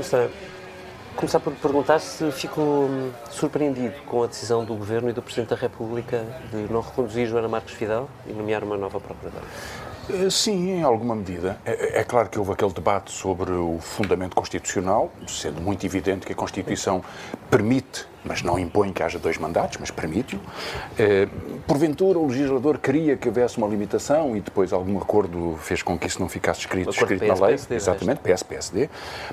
Afonso, começar por perguntar se ficou hum, surpreendido com a decisão do Governo e do Presidente da República de não reconduzir Joana Marques Vidal e nomear uma nova Procuradora. Eh, sim, em alguma medida. É, é, claro que houve aquele debate sobre o fundamento constitucional, sendo muito evidente que a Constituição permite, mas não impõe que haja dois mandatos, mas permite-o. É, porventura, o legislador queria que houvesse uma limitação e depois algum acordo fez com que isso não ficasse escrito, escrito PS, na lei. PSD, Exatamente, PS, PSD.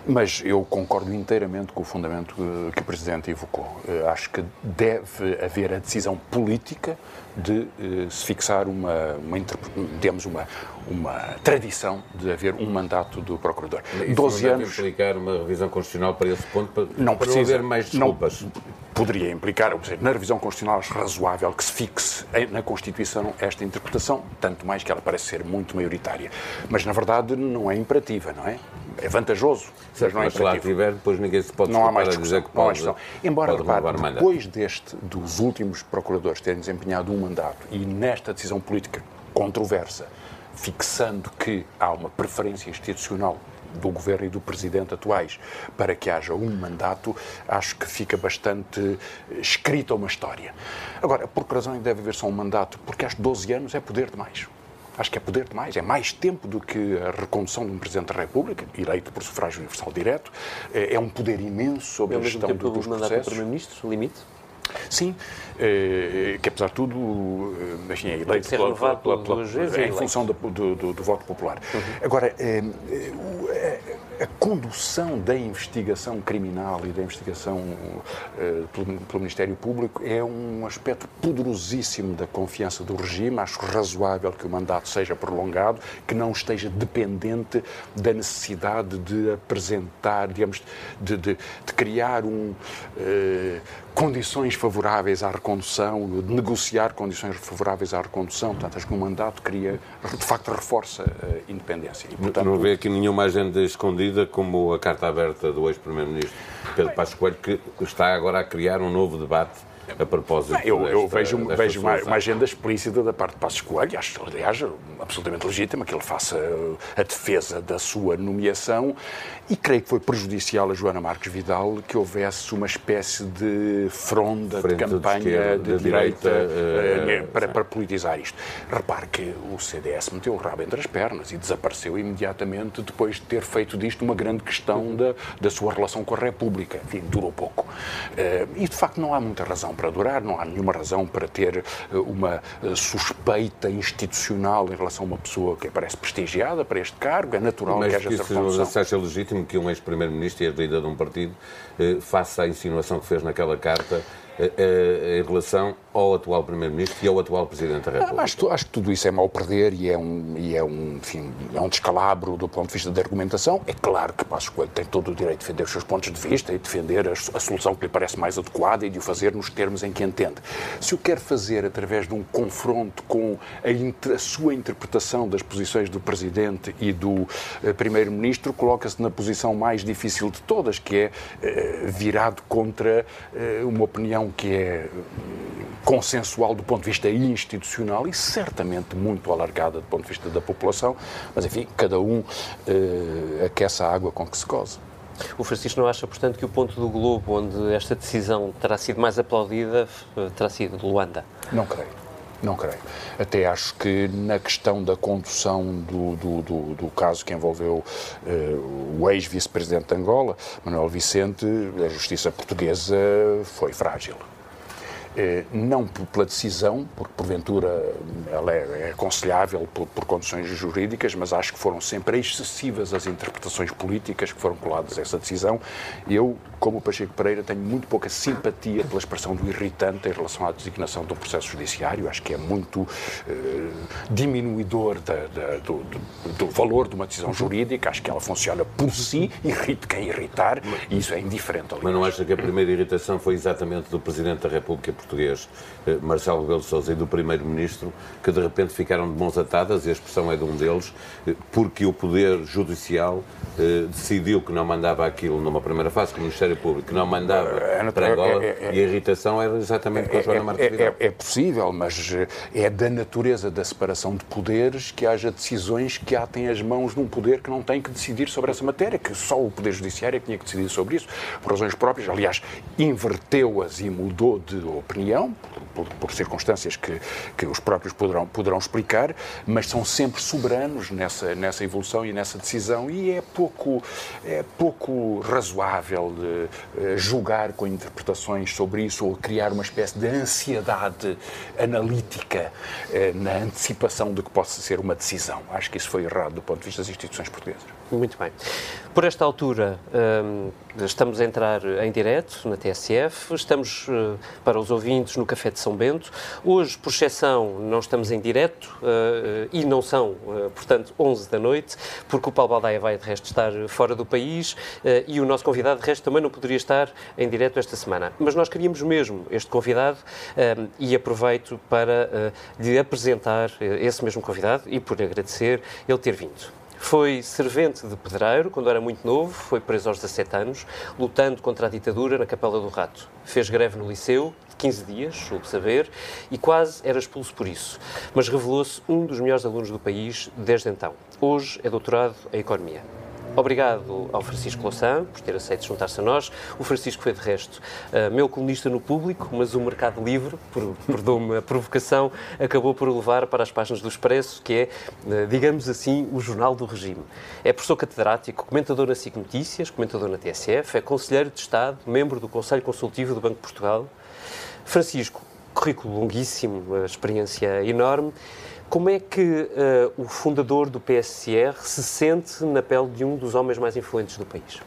Mas eu concordo inteiramente com o fundamento que o Presidente evocou. Acho que deve haver a decisão política de eh, se fixar uma, uma, digamos, uma, uma tradição de haver um mandato do Procurador. Isso 12 não anos. implicar uma revisão constitucional para esse ponto, para não, para precisa, não haver mais desculpas? Não, poderia implicar, ou seja, na revisão constitucional acho razoável que se fixe na Constituição esta interpretação, tanto mais que ela parece ser muito maioritária. Mas, na verdade, não é imperativa, não é? É vantajoso, mas não é imperativo. lá tiver, depois ninguém se pode não há mais dizer que pode, não Embora, repare, depois deste, dos últimos procuradores terem desempenhado um mandato e nesta decisão política controversa, fixando que há uma preferência institucional do governo e do presidente atuais para que haja um mandato, acho que fica bastante escrita uma história. Agora, por que razão é deve haver só um mandato? Porque acho que 12 anos é poder demais. Acho que é poder demais, é mais tempo do que a recondução de um Presidente da República, eleito por sufrágio universal direto, é, é um poder imenso sobre a gestão do, dos processos. mandato do Primeiro-Ministro, limite? Sim, eh, que apesar de tudo, eh, enfim, é eleito pela, pela, pela, pela, em função do, do, do, voto popular. Uhum. Agora, eh, a condução da investigação criminal e da investigação uh, pelo, pelo, Ministério Público é um aspecto poderosíssimo da confiança do regime. Acho razoável que o mandato seja prolongado, que não esteja dependente da necessidade de apresentar, digamos, de, de, de criar um. Condições favoráveis à recondução, de negociar condições favoráveis à recondução. Portanto, acho que o mandato cria, de facto, reforça a independência. E, portanto, não vê aqui nenhuma agenda escondida como a carta aberta do ex-primeiro-ministro Pedro Passos Coelho, que está agora a criar um novo debate a propósito Eu, desta, eu vejo, vejo uma, uma, agenda explícita da parte de Passos Coelho, acho, aliás, absolutamente legítima que ele faça a defesa da sua nomeação e creio que foi prejudicial a Joana Marques Vidal que houvesse uma espécie de fronda Frente de campanha de, esquerda, de, de direita, direita uh, para, para, politizar isto. Repare que o CDS meteu o rabo entre as pernas e desapareceu imediatamente depois de ter feito disto uma grande questão da, da sua relação com a República. Enfim, durou pouco. Uh, e, de facto, não há muita razão para durar, não há nenhuma razão para ter uh, uma suspeita institucional em relação a uma pessoa que parece prestigiada para este cargo. É natural Mas que haja essa. Mas seja legítimo que um ex-primeiro-ministro e ex-líder de um partido eh, faça a insinuação que fez naquela carta eh, eh, em relação ao atual Primeiro-Ministro e ao atual Presidente da República? Acho, acho, que tudo isso é mau perder e é, um, e é, um, enfim, é um descalabro do ponto de vista da argumentação. É claro que Passos Coelho tem todo o direito de defender os seus pontos de vista e defender a, a, solução que lhe parece mais adequada e de o fazer nos termos em que entende. Se o quer fazer através de um confronto com a, a sua interpretação das posições do Presidente e do uh, Primeiro-Ministro, coloca-se na posição mais difícil de todas, que é uh, virado contra uh, uma opinião que é consensual do ponto de vista institucional e certamente muito alargada do ponto de vista da população, mas enfim, cada um uh, aquece a água com que se goza. O Francisco não acha, portanto, que o ponto do Globo onde esta decisão terá sido mais aplaudida eh, terá sido de Luanda? Não creio. Não creio. Até acho que na questão da condução do, do, do, do caso que envolveu uh, o ex-vice-presidente de Angola, Manuel Vicente, a justiça portuguesa foi frágil. Eh, não pela decisão, porque porventura ela é, é aconselhável por, por, condições jurídicas, mas acho que foram sempre excessivas as interpretações políticas que foram coladas a essa decisão. Eu, como Pacheco Pereira, tenho muito pouca simpatia pela expressão do irritante em relação à designação do processo judiciário. Acho que é muito eh, diminuidor da, da, do, do, do, valor de uma decisão jurídica. Acho que ela funciona por si, irrita quem irritar, e isso é indiferente. Aliás. Mas não acha que a primeira irritação foi exatamente do Presidente da República português, eh, Marcelo Rebelo de Sousa, e do Primeiro-Ministro, que de repente ficaram de mãos atadas, e a expressão é de um deles, eh, porque o Poder Judicial decidiu que não mandava aquilo numa primeira fase, que o Ministério Público que não mandava para Angola, é, é, é, e a irritação era exatamente com a Joana Marques Vidal. É, possível, mas é da natureza da separação de poderes que haja decisões que atem as mãos num poder que não tem que decidir sobre essa matéria, que só o Poder Judiciário é que tinha que decidir sobre isso, por razões próprias. Aliás, inverteu-as e mudou de por, por, circunstâncias que, que os próprios poderão, poderão explicar, mas são sempre soberanos nessa, nessa evolução e nessa decisão, e é pouco, é pouco razoável de, uh, julgar com interpretações sobre isso ou criar uma espécie de ansiedade analítica uh, na antecipação de que possa ser uma decisão. Acho que isso foi errado do ponto de vista das instituições portuguesas. Muito bem. Por esta altura, um, estamos a entrar em direto na TSF, estamos uh, para os ouvintes no Café de São Bento. Hoje, por exceção, não estamos em direto uh, e não são, uh, portanto, 11 da noite, porque o Paulo Baldaia vai, de resto, estar fora do país e o nosso convidado, de resto, também não poderia estar em direto esta semana. Mas nós queríamos mesmo este convidado um, e aproveito para lhe apresentar esse mesmo convidado e por agradecer ele ter vindo. Foi servente de pedreiro quando era muito novo, foi preso aos 17 anos, lutando contra a ditadura na Capela do Rato. Fez greve no liceu, de 15 dias, soube saber, e quase era expulso por isso. Mas revelou-se um dos melhores alunos do país desde então. Hoje é doutorado em Economia. Obrigado ao Francisco Louçã por ter aceito juntar-se a nós. O Francisco foi, de resto, uh, meu colunista no público, mas o Mercado Livre, por, perdoe-me a provocação, acabou por levar para as páginas do Expresso, que é, uh, digamos assim, o jornal do regime. É professor catedrático, comentador na SIC Notícias, comentador na TSF, é conselheiro de Estado, membro do Conselho Consultivo do Banco de Portugal. Francisco, currículo longuíssimo, experiência enorme. Como é que uh, o fundador do PSR se sente na pele de um dos homens mais influentes do país?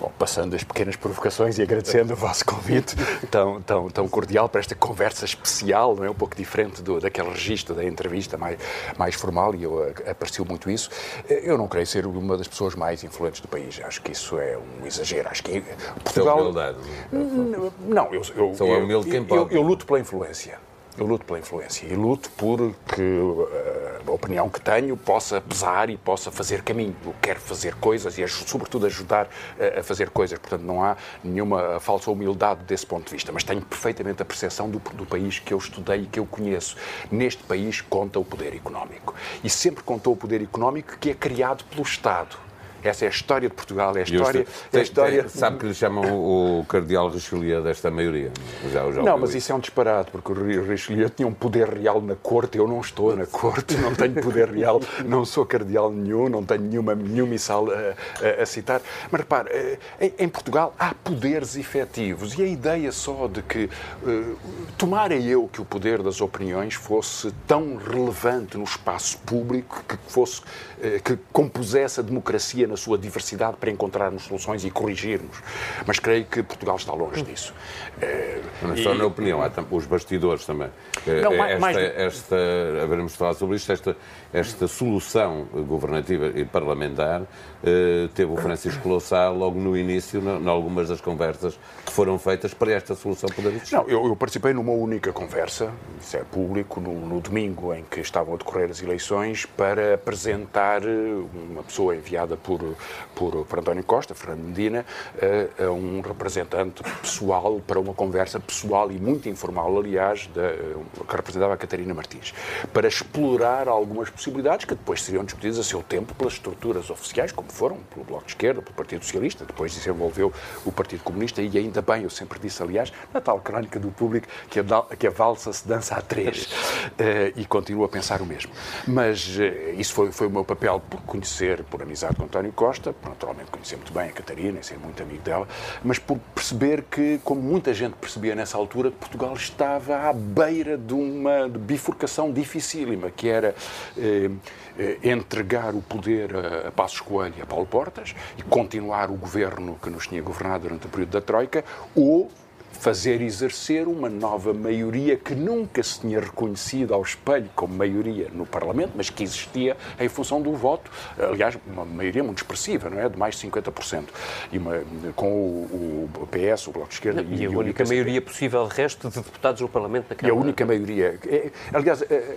Bom, passando as pequenas provocações e agradecendo o vosso convite tão, tão, tão cordial para esta conversa especial, não é? um pouco diferente do, daquele registro da entrevista mais, mais formal, e eu, eh, apareceu muito isso. Eh, eu não creio ser uma das pessoas mais influentes do país. Acho que isso é um exagero. Acho que Portugal... humildade. Não, eu, eu, humilde quem pode. Eu, eu luto pela influência. Eu luto pela influência e luto por que eh, a opinião que tenho possa pesar e possa fazer caminho. Eu quero fazer coisas e, sobretudo, ajudar a fazer coisas. Portanto, não há nenhuma falsa humildade desse ponto de vista, mas tenho perfeitamente a percepção do, do país que eu estudei e que eu conheço. Neste país conta o poder económico. E sempre contou o poder económico que é criado pelo Estado. Essa é a história de Portugal, é a história. é a história... sabe que lhe chamam o Cardeal Richelieu desta maioria? Já, já não, mas isso. é um disparate, porque o Richelieu tinha um poder real na corte. Eu não estou na corte, não tenho poder real, não sou cardeal nenhum, não tenho nenhuma, nenhum missal a, a, a citar. Mas repare, eh, em, em, Portugal há poderes efetivos e a ideia só de que uh, tomara eu que o poder das opiniões fosse tão relevante no espaço público que fosse uh, que compusesse a democracia na sua diversidade para encontrarmos soluções e corrigirmos. Mas creio que Portugal está longe disso. Não só e... na opinião, há os bastidores também. Não, esta, mais... esta, haveremos falado sobre isto, esta, esta solução governativa e parlamentar eh, teve o Francisco Louçã logo no início, em algumas das conversas que foram feitas para esta solução poder existir. Não, eu, eu participei numa única conversa, isso é público, no, no, domingo em que estavam a decorrer as eleições, para apresentar eh, uma pessoa enviada por, por, por António Costa, Fernando Medina, a, a, um representante pessoal para uma conversa pessoal e muito informal, aliás, da, que representava a Catarina Martins, para explorar algumas possibilidades que depois seriam discutidas a seu tempo pelas estruturas oficiais, como foram pelo Bloco de Esquerda, pelo Partido Socialista, depois desenvolveu o Partido Comunista e ainda bem, eu sempre disse, aliás, na tal crónica do público, que a, que a valsa se dança a três. Uh, e continuo a pensar o mesmo. Mas isso foi, foi o meu papel por conhecer, por amizade com António Costa, por naturalmente conhecer muito bem a Catarina e ser muito amigo dela, mas por perceber que, como muita gente percebia nessa altura, Portugal estava à beira de uma bifurcação dificílima, que era. Eh, entregar o poder a, a Passos Coelho e a Paulo Portas e continuar o governo que nos tinha governado durante o período da Troika, ou fazer exercer uma nova maioria que nunca se tinha reconhecido ao espelho como maioria no Parlamento, mas que existia em função do voto, aliás, uma maioria muito expressiva, não é? De mais de 50%. E uma, com o, o, PS, o Bloco de Esquerda e, e a única maioria possível, resto de deputados no Parlamento da Câmara. E a única maioria. É, aliás, é,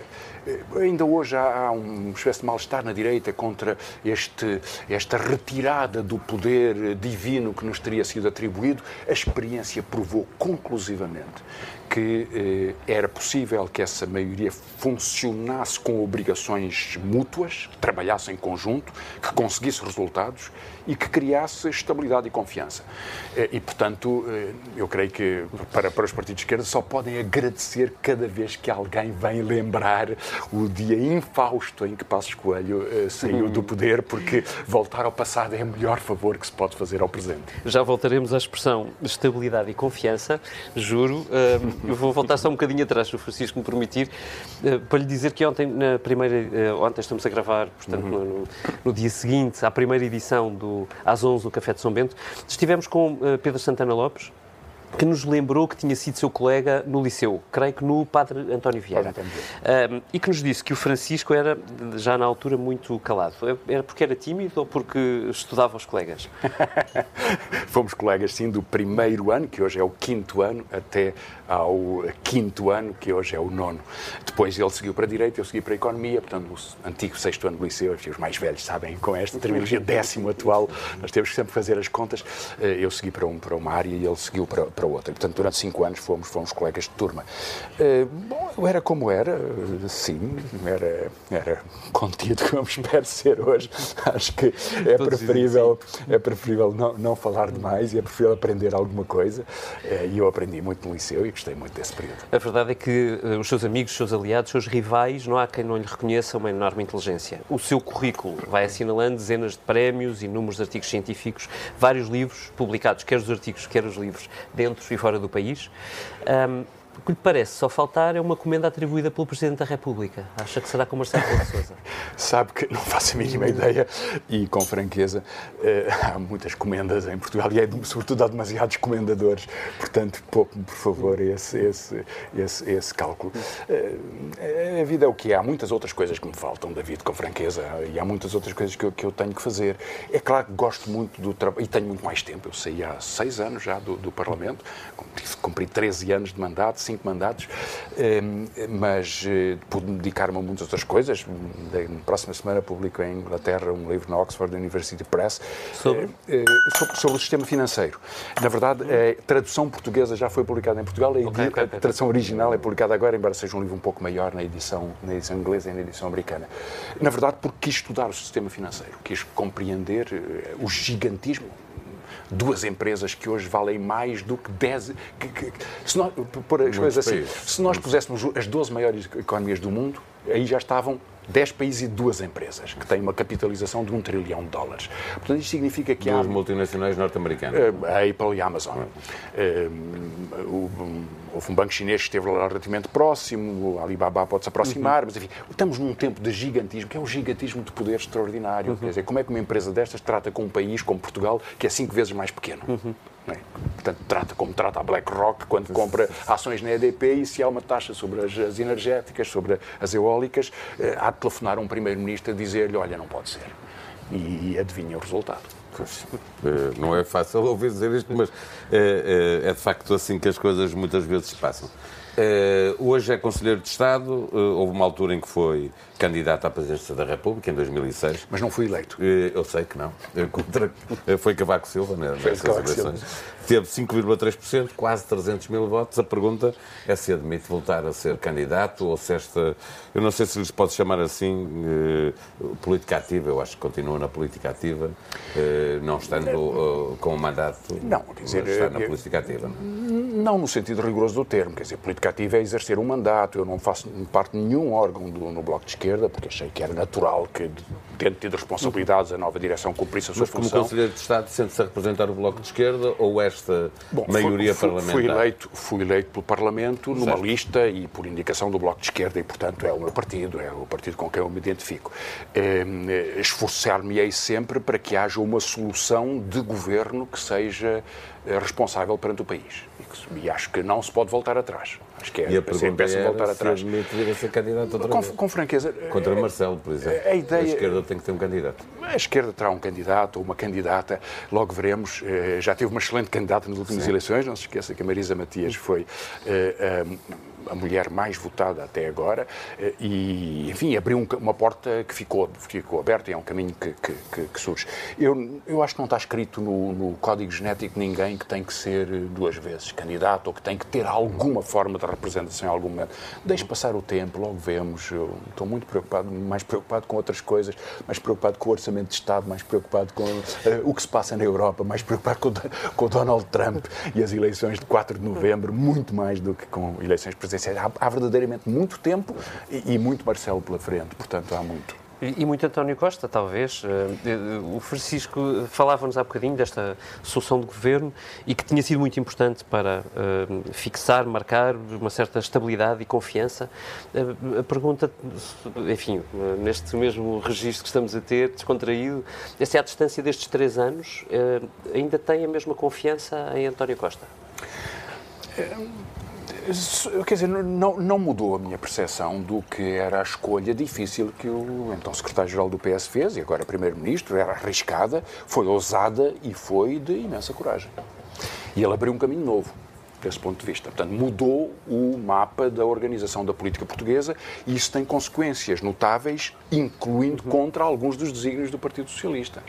ainda hoje há uma espécie de mal-estar na direita contra este, esta retirada do poder divino que nos teria sido atribuído. A experiência provou conclusivamente que eh, era possível que essa maioria funcionasse com obrigações mútuas, trabalhasse em conjunto, que conseguisse resultados e que criasse estabilidade e confiança. Eh, e, portanto, eh, eu creio que para, para os partidos de esquerda só podem agradecer cada vez que alguém vem lembrar o dia infausto em que Passos Coelho eh, saiu do poder, porque voltar ao passado é o melhor favor que se pode fazer ao presente. Já voltaremos à expressão estabilidade e confiança, juro. Eu vou voltar só um bocadinho atrás, se o Francisco me permitir, para lhe dizer que ontem, na primeira, ontem estamos a gravar, portanto, uhum. no, no dia seguinte, à primeira edição do às 11 do Café de São Bento. Estivemos com uh, Pedro Santana Lopes, que nos lembrou que tinha sido seu colega no liceu, creio que no Padre António Vieira, um, e que nos disse que o Francisco era, já na altura, muito calado. Era porque era tímido ou porque estudava os colegas? Fomos colegas, sim, do primeiro ano, que hoje é o quinto ano, até ao quinto ano, que hoje é o nono. Depois ele seguiu para Direito, eu segui para Economia, portanto, o antigo sexto ano do liceu, os mais velhos sabem, com esta terminologia décimo atual, nós temos que sempre fazer as contas. Eh, eu segui para, um, para uma área e ele seguiu para, para outra. Portanto, durante cinco anos fomos, fomos colegas de turma. Uh, bom, eu era como era, sim, era, era contido como espero ser hoje. Acho que é preferível, é preferível não, não falar demais e é preferível aprender alguma coisa. Uh, e eu aprendi muito no liceu e gostei muito desse período. A verdade é que uh, os seus amigos, os seus aliados, os seus rivais, não há quem não lhe reconheça uma enorme inteligência. O seu currículo vai assinalando dezenas de prémios, inúmeros de artigos científicos, vários livros publicados, quer os artigos, quer os livros, dentro e fora do país. Um, o que lhe parece só faltar é uma comenda atribuída pelo Presidente da República. Acha que será com Marcelo Rebelo de Sousa? Sabe que não faço a mínima ideia e, com franqueza, eh, há muitas comendas em Portugal e, é, sobretudo, há demasiados comendadores. Portanto, pouco, por favor, esse, esse, esse, esse cálculo. Eh, a vida é o que é. Há muitas outras coisas que me faltam, David, com franqueza, e há muitas outras coisas que eu, que eu tenho que fazer. É claro que gosto muito do trabalho, e tenho muito mais tempo. Eu saí há seis anos já do, do Parlamento, cumpri 13 anos de mandato, cinco mandatos, ehm, mas eh, pude dedicar-me a muitas outras coisas. Na próxima semana publico em Inglaterra um livro na Oxford University Press sobre? Eh, eh, sobre, sobre o sistema financeiro. Na verdade, a tradução portuguesa já foi publicada em Portugal, a, okay, okay, a tradução original é publicada agora, embora seja um livro um pouco maior na edição, na edição inglesa e na edição americana. Na verdade, porque quis estudar o sistema financeiro, quis compreender o gigantismo duas empresas que hoje valem mais do que 10. Que, que, se nós, por as coisas assim, se nós puséssemos as 12 maiores economias do mundo, aí já estavam 10 países e duas empresas, que têm uma capitalização de um trilhão de dólares. Portanto, isto significa que Duas há... multinacionais norte-americanas. Uh, a Apple e a Amazon. Uh, houve um banco chinês que esteve relativamente próximo, o Alibaba pode-se aproximar, uhum. mas enfim, estamos num tempo de gigantismo, que é um gigantismo de poder extraordinário. Uhum. Quer dizer, como é que uma empresa destas trata com um país como Portugal, que é cinco vezes mais pequeno? Uhum. É? Portanto, trata como trata a BlackRock quando compra ações na EDP e se há uma taxa sobre as, as energéticas, sobre as eólicas, eh, há de telefonar um primeiro-ministro a dizer-lhe, olha, não pode ser. E, e adivinha o resultado. Eh, não é fácil ouvir dizer isto, mas é, é, é de facto assim que as coisas muitas vezes se passam. Hoje é Conselheiro de Estado. Houve uma altura em que foi candidato à presidência da República, em 2006. Mas não fui eleito. Uh, eu sei que não. Contra, foi Cavaco Silva né, nessas eleições. Teve 5,3%, quase 300 mil votos. A pergunta é se admite voltar a ser candidato ou se esta. Eu não sei se lhes pode chamar assim política ativa. Eu acho que continua na política ativa, não estando com o mandato. Não, quer dizer. Está na política ativa. Não? não no sentido rigoroso do termo. Quer dizer, política ativa é exercer um mandato. Eu não faço parte de nenhum órgão do, no Bloco de Esquerda, porque achei que era natural que, tendo tido responsabilidades, a nova direção cumprisse a sua Mas função. Mas como Conselheiro de Estado, sente-se a representar o Bloco de Esquerda ou esta Bom, maioria fui, parlamentar? Fui eleito, fui eleito pelo Parlamento numa certo. lista e por indicação do Bloco de Esquerda e, portanto, é o meu partido, é o partido com quem eu me identifico. Eh, esforçar-me-ei sempre para que haja uma solução de governo que seja responsável perante o país. E acho que não se pode voltar atrás. Acho que é, e a pergunta é voltar atrás. Se ser candidato outra com, vez. com franqueza. Contra Marcelo, por exemplo. A, ideia, a esquerda tem que ter um candidato. A esquerda terá um candidato ou uma candidata, logo veremos. Eh, já teve uma excelente candidata nas últimas Sim. eleições, não se esqueça que a Marisa Matias foi eh, a mulher mais votada até agora eh, e, enfim, abriu uma porta que ficou, ficou aberta e é um caminho que, que, que surge. Eu, eu acho que não está escrito no, no, código genético ninguém que tem que ser duas vezes candidato ou que tem que ter alguma forma de representação em algum momento. Deixe passar o tempo, logo vemos. Eu estou muito preocupado, mais preocupado com outras coisas, mais preocupado com o orçamento de Estado, mais preocupado com uh, o que se passa na Europa, mais preocupado com, com o Donald Trump e as eleições de 4 de novembro, muito mais do que com eleições presidenciais Há, há verdadeiramente muito tempo e, e muito Marcelo pela frente, portanto há muito. E, muito António Costa, talvez. Eh, eh, o Francisco falava-nos há bocadinho desta solução de governo e que tinha sido muito importante para uh, fixar, marcar uma certa estabilidade e confiança. Uh, a pergunta, enfim, neste mesmo registro que estamos a ter, descontraído, se é à distância destes três anos, ainda tem a mesma confiança em António Costa? Quer dizer, não, não mudou a minha percepção do que era a escolha difícil que o então secretário-geral do PS fez, e agora primeiro-ministro, era arriscada, foi ousada e foi de imensa coragem. E ele abriu um caminho novo desse ponto de vista. Portanto, mudou o mapa da organização da política portuguesa e isso tem consequências notáveis, incluindo uhum. contra alguns dos desígnios do Partido Socialista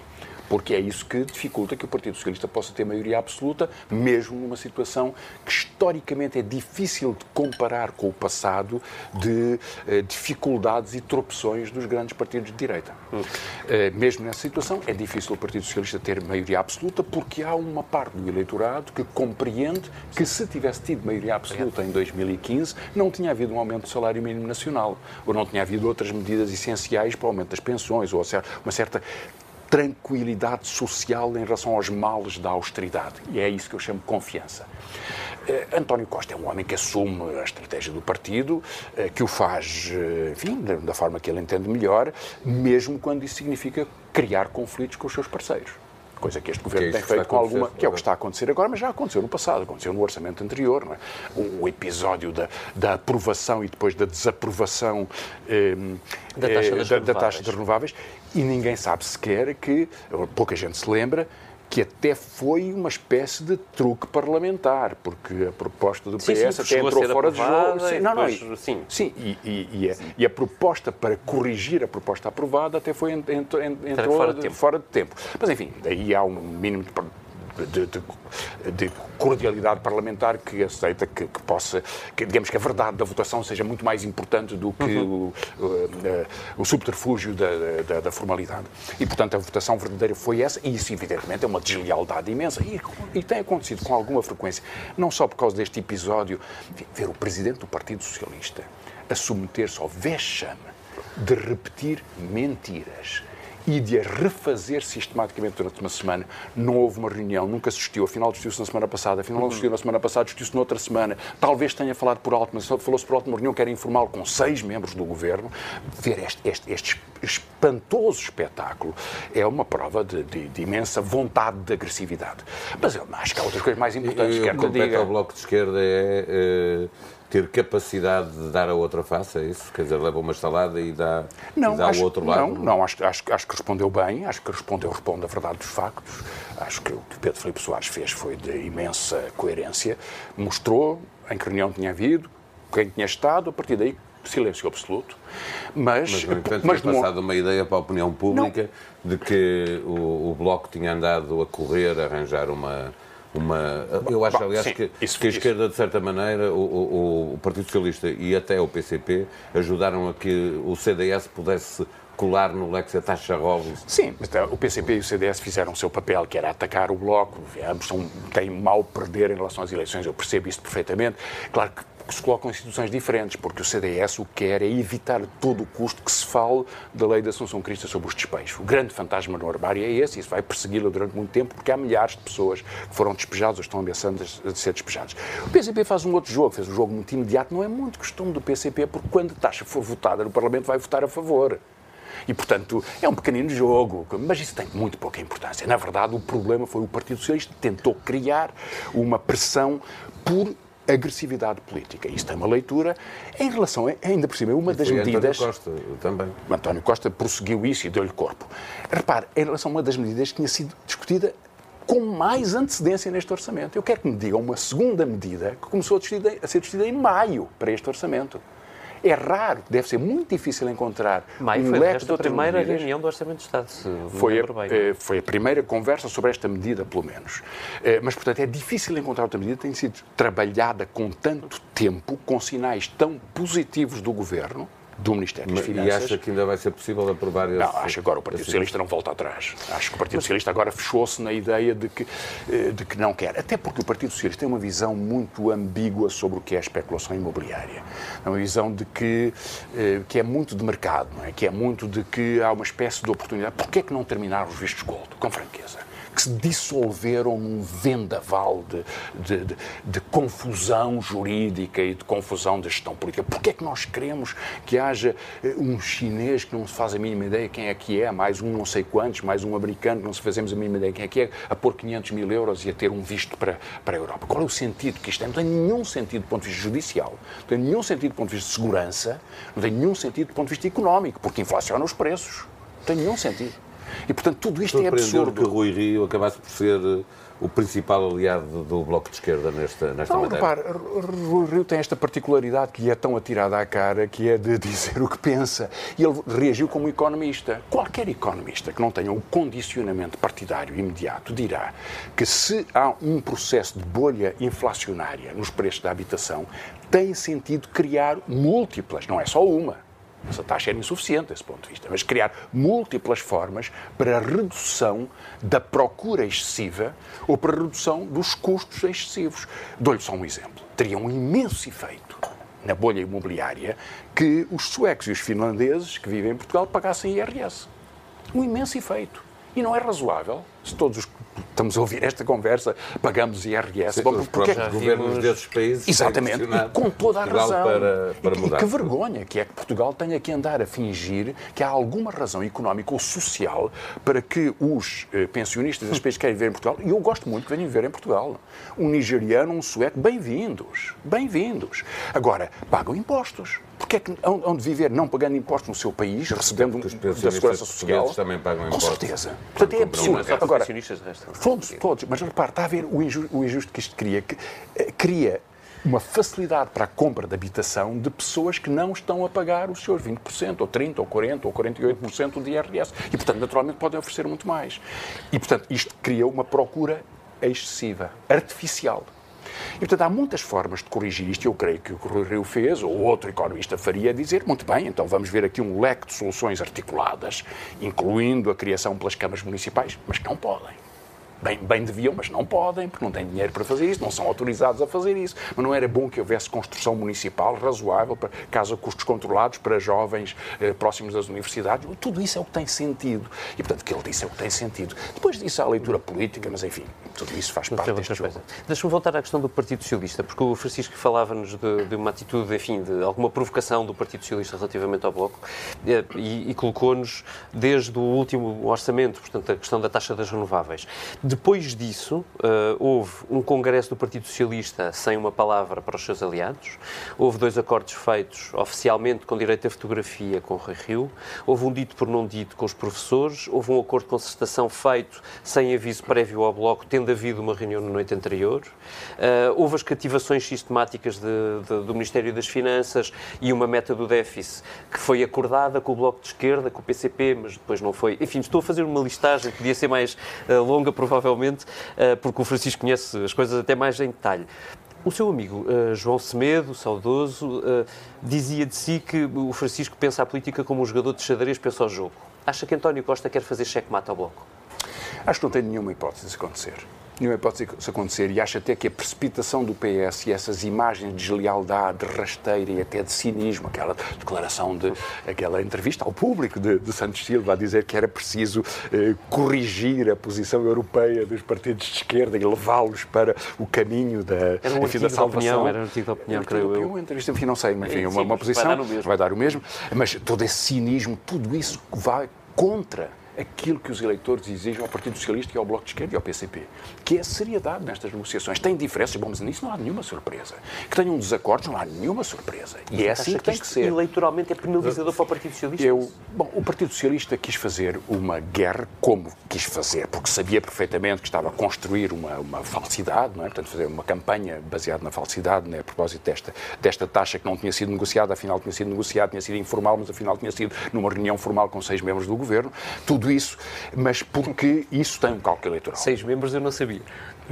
porque é isso que dificulta que o Partido Socialista possa ter maioria absoluta, mesmo numa situação que historicamente é difícil de comparar com o passado de eh, dificuldades e tropeções dos grandes partidos de direita. Hum. Eh, mesmo nessa situação, é difícil o Partido Socialista ter maioria absoluta, porque há uma parte do eleitorado que compreende que se tivesse tido maioria absoluta em 2015, não tinha havido um aumento do salário mínimo nacional, ou não tinha havido outras medidas essenciais para o aumento das pensões, ou uma certa tranquilidade social em relação aos males da austeridade. E é isso que eu chamo de confiança. Uh, António Costa é um homem que assume a estratégia do partido, uh, que o faz, uh, enfim, da forma que ele entende melhor, mesmo quando isso significa criar conflitos com os seus parceiros coisa que este governo que é tem feito com alguma. que é o que está a acontecer agora, mas já aconteceu no passado, aconteceu no orçamento anterior. É? o, o episódio da, da aprovação e depois da desaprovação eh, da, taxa eh, da, da taxa de renováveis, e ninguém sabe sequer que, pouca gente se lembra, que até foi uma espécie de truque parlamentar, porque a proposta do PS sim, sim, até entrou fora de jogo. Sim, não, depois, não, sim. sim e, e, e, a, e, a, proposta para corrigir a proposta aprovada até foi entrou, entrou fora, de, fora de tempo. Mas enfim, daí há um mínimo de de, de, de cordialidade parlamentar que aceita que, que, possa, que digamos que a verdade da votação seja muito mais importante do que uhum. o, o, o, subterfúgio da, da, da, formalidade. E, portanto, a votação verdadeira foi essa, e isso, evidentemente, é uma deslealdade imensa. E, e tem acontecido com alguma frequência, não só por causa deste episódio, ver o presidente do Partido Socialista a submeter-se ao vexame de repetir mentiras e de a refazer sistematicamente durante uma semana. Não houve uma reunião, nunca se discutiu, afinal discutiu-se na semana passada, afinal não discutiu na semana passada, discutiu-se noutra semana. Talvez tenha falado por alto, mas falou-se por alto numa reunião que era informal com seis membros do governo. Ver este, este, este espantoso espetáculo é uma prova de, de, de, imensa vontade de agressividade. Mas eu acho que há outras coisas mais importantes. E, que eu diga. ao Bloco de Esquerda é... é ter capacidade de dar a outra face, é isso? Quer dizer, leva uma estalada e dá, não, e dá acho, o outro lado? Não, não acho, acho, acho que respondeu bem, acho que respondeu, responde a verdade dos factos. Acho que o que Pedro Filipe Soares fez foi de imensa coerência, mostrou em que reunião tinha havido, quem tinha estado, a partir daí silêncio absoluto. Mas, mas no entanto, mas, passado uma ideia para a opinião pública não. de que o, o Bloco tinha andado a correr, a arranjar uma uma. Eu acho, aliás, Sim, que, isso, que a esquerda, de certa maneira, o, o, o, Partido Socialista e até o PCP ajudaram a que o CDS pudesse colar no Lex a taxa Robles. Sim, o PCP e o CDS fizeram o seu papel, que era atacar o Bloco. Ambos são, têm mal perder em relação às eleições, eu percebo isso perfeitamente. Claro que que se colocam em situações diferentes, porque o CDS o que quer é evitar a todo o custo que se fale da lei da Assunção Crista sobre os despejos. O grande fantasma no armário é esse, e isso vai persegui-lo durante muito tempo, porque há milhares de pessoas que foram despejadas ou estão ameaçando de ser despejadas. O PCP faz um outro jogo, fez um jogo muito imediato, não é muito costume do PCP, porque quando a taxa for votada no Parlamento vai votar a favor. E, portanto, é um pequenino jogo, mas isso tem muito pouca importância. Na verdade, o problema foi o Partido Socialista tentou criar uma pressão por agressividade política. Isso tem uma leitura em relação, ainda por cima, uma das medidas. António Costa também. António Costa prosseguiu isso e deu-lhe corpo. Repare, em relação a uma das medidas que tinha sido discutida com mais antecedência neste orçamento. Eu quero que me digam uma segunda medida que começou a, ser discutida em maio para este orçamento. É raro, deve ser muito difícil encontrar Maio um foi leque de outras primeira medidas. reunião do Orçamento de Estado, foi a, eh, foi a primeira conversa sobre esta medida, pelo menos. Eh, mas, portanto, é difícil encontrar outra medida que tenha sido trabalhada com tanto tempo, com sinais tão positivos do Governo, do Ministério das Finanças. E acha que ainda vai ser possível aprovar esse... Não, acho que agora o Partido Socialista não volta atrás. Acho que o Partido Socialista agora fechou-se na ideia de que, eh, de que não quer. Até porque o Partido Socialista tem uma visão muito ambígua sobre o que é a especulação imobiliária. É uma visão de que, eh, que é muito de mercado, é? que é muito de que há uma espécie de oportunidade. Porquê é que não terminar os vistos gold? Com franqueza que se dissolveram num vendaval de, de, de, de, confusão jurídica e de confusão de gestão política. Porquê é que nós queremos que haja eh, um chinês que não se faz a mínima ideia quem é que é, mais um não sei quantos, mais um americano que não se fazemos a mínima ideia quem é que é, a pôr 500 mil euros e a ter um visto para, para a Europa? Qual é o sentido que isto tem? Não tem nenhum sentido do ponto de vista judicial, não tem nenhum sentido do ponto de vista de segurança, não tem nenhum sentido do ponto de vista económico, porque inflaciona os preços. Não tem nenhum sentido. E, portanto, tudo isto é absurdo. que Rui Rio acabasse por ser eh, o principal aliado do Bloco de Esquerda nesta, nesta não, matéria? Repare, Rui Rio tem esta particularidade que lhe é tão atirada à cara, que é de dizer o que pensa. E ele reagiu como economista. Qualquer economista que não tenha um condicionamento partidário imediato dirá que se há um processo de bolha inflacionária nos preços da habitação, tem sentido criar múltiplas, não é só uma essa taxa era insuficiente desse ponto de vista, mas criar múltiplas formas para a redução da procura excessiva ou para a redução dos custos excessivos. Dou-lhe só um exemplo. Teria um imenso efeito na bolha imobiliária que os suecos e os finlandeses que vivem em Portugal pagassem IRS. Um imenso efeito. E não é razoável, se todos os estamos a ouvir esta conversa pagamos IRS. Sim, Bom, porque os governos desses países Exatamente, e com toda a razão. Para, para e, e, que vergonha que é que Portugal tenha que andar a fingir que há alguma razão económica ou social para que os eh, pensionistas desses países querem viver em Portugal, e eu gosto muito que venham viver em Portugal. Um nigeriano, um sueco, bem-vindos, bem-vindos. Agora, pagam impostos. Porque é que onde viver não pagando impostos no seu país, recebendo um, da Segurança Social? também pagam impostos. Com certeza. Portanto, é absurdo. Agora, todos, todos. Mas repare, está a ver o injusto, o injusto que isto cria. Que, eh, cria uma facilidade para a compra de habitação de pessoas que não estão a pagar os seus 20%, ou 30%, ou 40%, ou 48% de IRS. E, portanto, naturalmente podem oferecer muito mais. E, portanto, isto cria uma procura excessiva, artificial. E, portanto, há muitas formas de corrigir isto. Eu creio que o que o Rio fez, ou outro economista faria, dizer, muito bem, então vamos ver aqui um leque de soluções articuladas, incluindo a criação pelas câmaras municipais, mas que não podem. Bem, bem deviam, mas não podem, porque não têm dinheiro para fazer isso, não são autorizados a fazer isso. Mas não era bom que houvesse construção municipal razoável, para, casa custos controlados para jovens eh, próximos das universidades. Tudo isso é o que tem sentido. E, portanto, o que ele disse é o que tem sentido. Depois disso há a leitura política, mas, enfim, tudo isso faz parte deste jogo. Deixa-me voltar à questão do Partido Socialista, porque o Francisco falava-nos de, de, uma atitude, enfim, de alguma provocação do Partido Socialista relativamente ao Bloco eh, e, e colocou-nos desde o último orçamento, portanto, a questão da taxa das renováveis. Depois disso, uh, houve um congresso do Partido Socialista sem uma palavra para os seus aliados, houve dois acordos feitos oficialmente com direito à fotografia com o Rui Rio, houve um dito por não dito com os professores, houve um acordo de concertação feito sem aviso prévio ao Bloco, tendo havido uma reunião na noite anterior, uh, houve as cativações sistemáticas de, de, do Ministério das Finanças e uma meta do déficit que foi acordada com o Bloco de Esquerda, com o PCP, mas depois não foi. Enfim, estou a fazer uma listagem, podia ser mais uh, longa, provavelmente provavelmente, eh, porque o Francisco conhece as coisas até mais em detalhe. O seu amigo uh, João Semedo, saudoso, uh, dizia de si que o Francisco pensa a política como um jogador de xadrez pensa ao jogo. Acha que António Costa quer fazer cheque-mate ao Bloco? Acho que não tem nenhuma hipótese de acontecer. Nenhuma hipótese isso acontecer e acho até que a precipitação do PS e essas imagens de deslealdade, de rasteira e até de cinismo, aquela declaração de aquela entrevista ao público de, de Santos Silva a dizer que era preciso eh, corrigir a posição europeia dos partidos de esquerda e levá-los para o caminho da, era um enfim, da salvação. Opinião, era um artigo de opinião, creio eu. Uma entrevista, enfim, não sei, mas enfim, uma, uma posição vai dar, vai dar o mesmo, mas todo esse cinismo, tudo isso vai contra aquilo que os eleitores exigem ao Partido Socialista e ao Bloco de Esquerda e ao PCP, que é a seriedade nestas negociações. Tem diferenças, bom, mas nisso não há nenhuma surpresa. Que tenham desacordos, não há nenhuma surpresa. E é assim que, que tem que ser. eleitoralmente é penalizador para o Partido Socialista? Eu, bom, o Partido Socialista quis fazer uma guerra como quis fazer, porque sabia perfeitamente que estava a construir uma, uma falsidade, não é? portanto, fazer uma campanha baseada na falsidade, né? a propósito desta, desta taxa que não tinha sido negociada, afinal tinha sido negociada, tinha sido informal, mas afinal tinha sido numa reunião formal com seis membros do governo. Tudo isso, mas porque isso tem um cálculo eleitoral. Seis membros eu não sabia.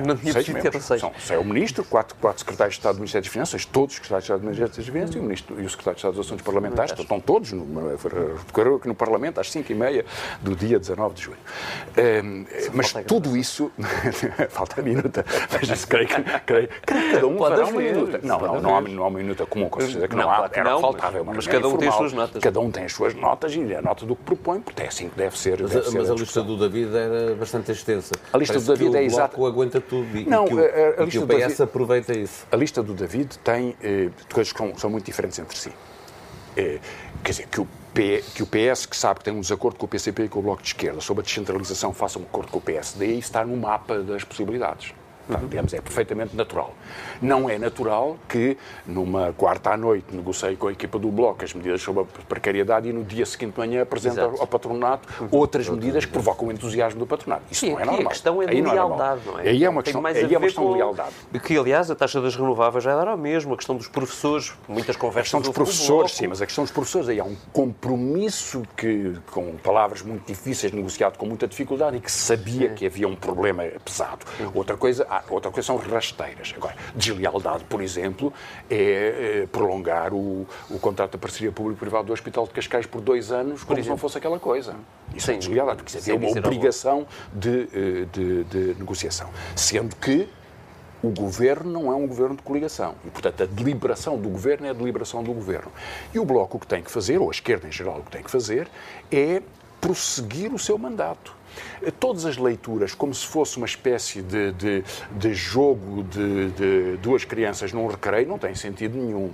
Não tinha seis membros. Seis. São, é o Ministro, quatro, quatro secretários de Estado do Ministério das Finanças, todos os secretários de Estado do Ministério das Finanças e o, ministro, e o secretário de Estado dos Assuntos Parlamentares, estão todos no, no, no Parlamento às cinco e meia do dia 19 de junho. Um, mas tudo isso... falta a minuta, mas isso creio que, creio, creio que cada um fará uma minuta. Não, não, não há, não há uma minuta comum, com certeza que não, não há. Era não, faltável, mas, mas cada um tem as suas notas. Cada um tem as suas notas e a nota do que propõe, porque é assim que deve ser. Mas, deve a, ser mas a, a lista do David era bastante extensa. A lista Parece do David é exato. O aguenta tudo e, não, que o, a, a lista e o PS David, aproveita isso. A lista do David tem eh, coisas que são, são, muito diferentes entre si. Eh, quer dizer, que o, P, que o PS, que sabe que tem um desacordo com o PCP e com o Bloco de Esquerda sobre a descentralização, faça um acordo com o PSD, e está no mapa das possibilidades. Portanto, digamos, é perfeitamente natural. Não é natural que, numa quarta à noite, negocie com a equipa do Bloco as medidas sobre a precariedade e no dia seguinte de manhã apresenta Exato. ao patronato outras medidas que provocam o entusiasmo do patronato. Isso Sim, não é normal. A questão é de lealdade, não é? Aí é uma questão, aí é uma questão de lealdade. Que, aliás, a taxa das renováveis já era o mesmo. A questão dos professores, muitas conversas... A questão dos professores, sim, mas a questão dos professores, aí há um compromisso que, com palavras muito difíceis, negociado com muita dificuldade e que sabia que havia um problema pesado. Outra coisa, outra coisa são rasteiras. Agora, deslealdade, por exemplo, é, é prolongar o, o contrato de parceria público-privado do Hospital de Cascais por dois anos, como se não fosse aquela coisa. Isso é Sim. é deslealdade, porque isso é uma obrigação de, eh, de, de negociação. Sendo que o governo não é um governo de coligação. E, portanto, a deliberação do governo é a deliberação do governo. E o Bloco o que tem que fazer, ou a esquerda em geral o que tem que fazer, é prosseguir o seu mandato todas as leituras como se fosse uma espécie de, de, de jogo de, de, duas crianças num recreio não tem sentido nenhum.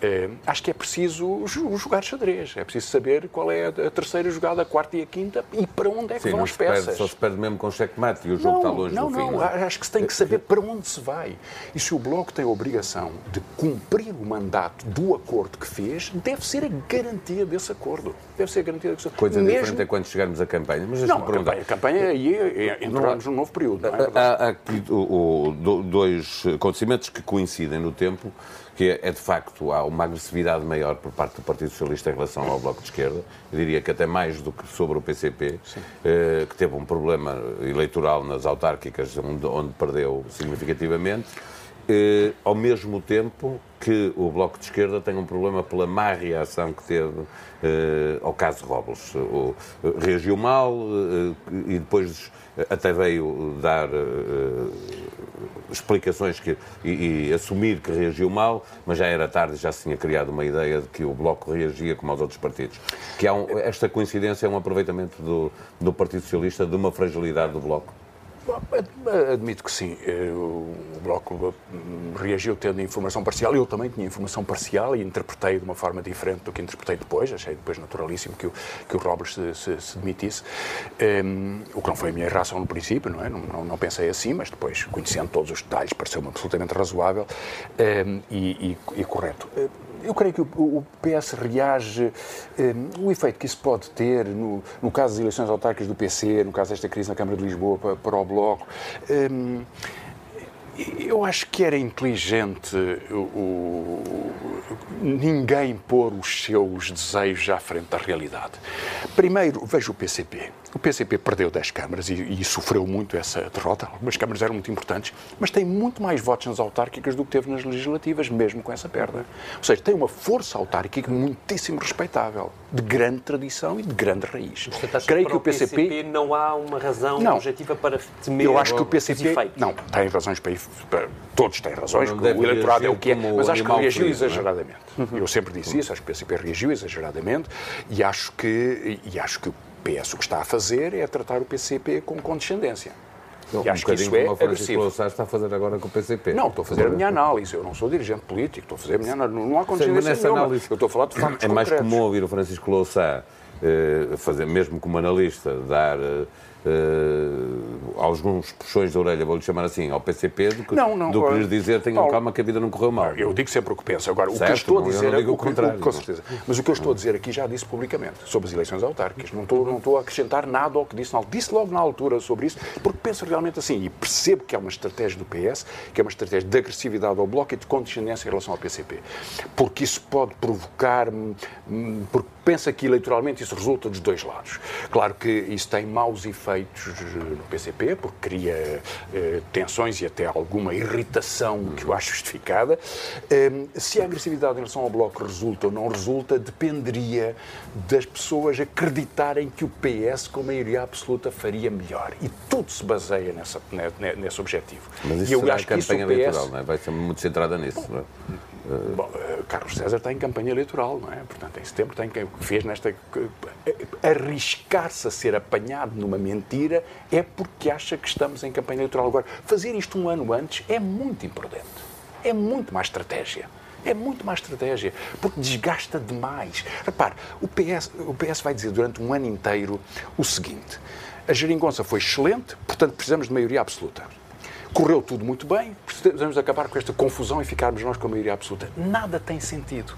É, acho que é preciso jogar xadrez, é preciso saber qual é a terceira jogada, a quarta e a quinta e para onde é que Sim, vão as peças. Perde, só se perde mesmo com checkmate e o jogo não, está longe não, do não, fim. Não, acho que se tem que saber para onde se vai. E se o Bloco tem a obrigação de cumprir o mandato do acordo que fez, deve ser a garantia desse acordo. Deve ser a garantia desse acordo. Coisa mesmo... diferente é quando chegarmos à campanha. Mas não, a campanha, campanha aí é, entramos num novo período. Não é? Há, há aqui o, o, dois acontecimentos que coincidem no tempo, que é, é, de facto há uma agressividade maior por parte do Partido Socialista em relação ao Bloco de Esquerda, eu diria que até mais do que sobre o PCP, eh, que teve um problema eleitoral nas autárquicas onde, onde perdeu significativamente. Eh, ao mesmo tempo que o Bloco de Esquerda tem um problema pela má reação que teve eh, ao caso Robles. O, reagiu mal eh, e depois até veio dar eh, explicações que, e, e, assumir que reagiu mal, mas já era tarde já se tinha criado uma ideia de que o Bloco reagia como aos outros partidos. Que um, esta coincidência é um aproveitamento do, do Partido Socialista de uma fragilidade do Bloco. Admito que sim. O Bloco hum, reagiu tendo informação parcial. Eu também tinha informação parcial e interpretei de uma forma diferente do que interpretei depois. Achei depois naturalíssimo que o, que o Robles se, se, se demitisse. Um, o que não foi a minha reação no princípio, não é? Não, não, não pensei assim, mas depois, conhecendo todos os detalhes, pareceu-me absolutamente razoável um, e, e, e correto eu creio que o, o PS reage, um, o efeito que isso pode ter no, no caso das eleições autárquicas do PC, no caso desta crise na Câmara de Lisboa para, para o Bloco. Um, Eu acho que era inteligente o, ninguém pôr os seus desejos à frente da realidade. Primeiro, veja o PCP. O PCP perdeu 10 câmaras e, e, sofreu muito essa derrota. Algumas câmaras eram muito importantes, mas tem muito mais votos nas autárquicas do que teve nas legislativas, mesmo com essa perda. Ou seja, tem uma força autárquica muitíssimo respeitável, de grande tradição e de grande raiz. Portanto, Creio que, que o PCP... PCP... não há uma razão não, objetiva para temer Eu acho que o PCP não tem razões para, para todos têm razões, o eleitorado é o que é, mas acho que reagiu frio, é? exageradamente. Uhum. Eu sempre disse isso, acho que o PCP reagiu exageradamente e acho que e acho que PS o que está a fazer é tratar o PCP com condescendência. Não, e acho um que isso é agressivo. está a fazer agora com o PCP. Não, estou a fazer a minha análise. Eu não sou dirigente político, estou a fazer a minha análise. Não há condescendência Sim, nenhuma. Análise, eu estou a falar de factos É mais comum ouvir o Francisco Louçã eh, fazer, mesmo como analista, dar... Eh, uh, alguns puxões de orelha, vou-lhe chamar assim, ao PCP, do que, não, não, do que lhes dizer tenham Paulo, calma que a vida não correu mal. Eu digo sempre o que penso. Agora, certo, o que eu estou a dizer é o contrário. Com certeza. Mas o que eu estou a dizer aqui já disse publicamente sobre as eleições autárquicas. Não estou, não estou a acrescentar nada ao que disse. Não. Disse logo na altura sobre isso, porque penso realmente assim e percebo que é uma estratégia do PS, que é uma estratégia de agressividade ao Bloco e de condescendência em relação ao PCP. Porque isso pode provocar, hum, hum, porque pensa que eleitoralmente isso resulta dos dois lados. Claro que isso tem maus efeitos no PCP, porque cria eh, tensões e até alguma irritação que eu acho justificada. Eh, se a agressividade em relação ao Bloco resulta ou não resulta, dependeria das pessoas acreditarem que o PS, com maioria absoluta, faria melhor. E tudo se baseia nessa, nesse objetivo. Mas isso e eu será acho a campanha PS... eleitoral, não é? Vai ser muito centrada nisso, Bom, não é? Bom, eh, Carlos César está em campanha eleitoral, não é? Portanto, em setembro tem que fez nesta arriscar-se a ser apanhado numa mentira é porque acha que estamos em campanha eleitoral agora. Fazer isto um ano antes é muito imprudente. É muito mais estratégia. É muito mais estratégia, porque desgasta demais. Repare, o PS, o PS vai dizer durante um ano inteiro o seguinte: a geringonça foi excelente, portanto precisamos de maioria absoluta correu tudo muito bem, precisamos acabar com esta confusão e ficarmos nós com a maioria absoluta. Nada tem sentido.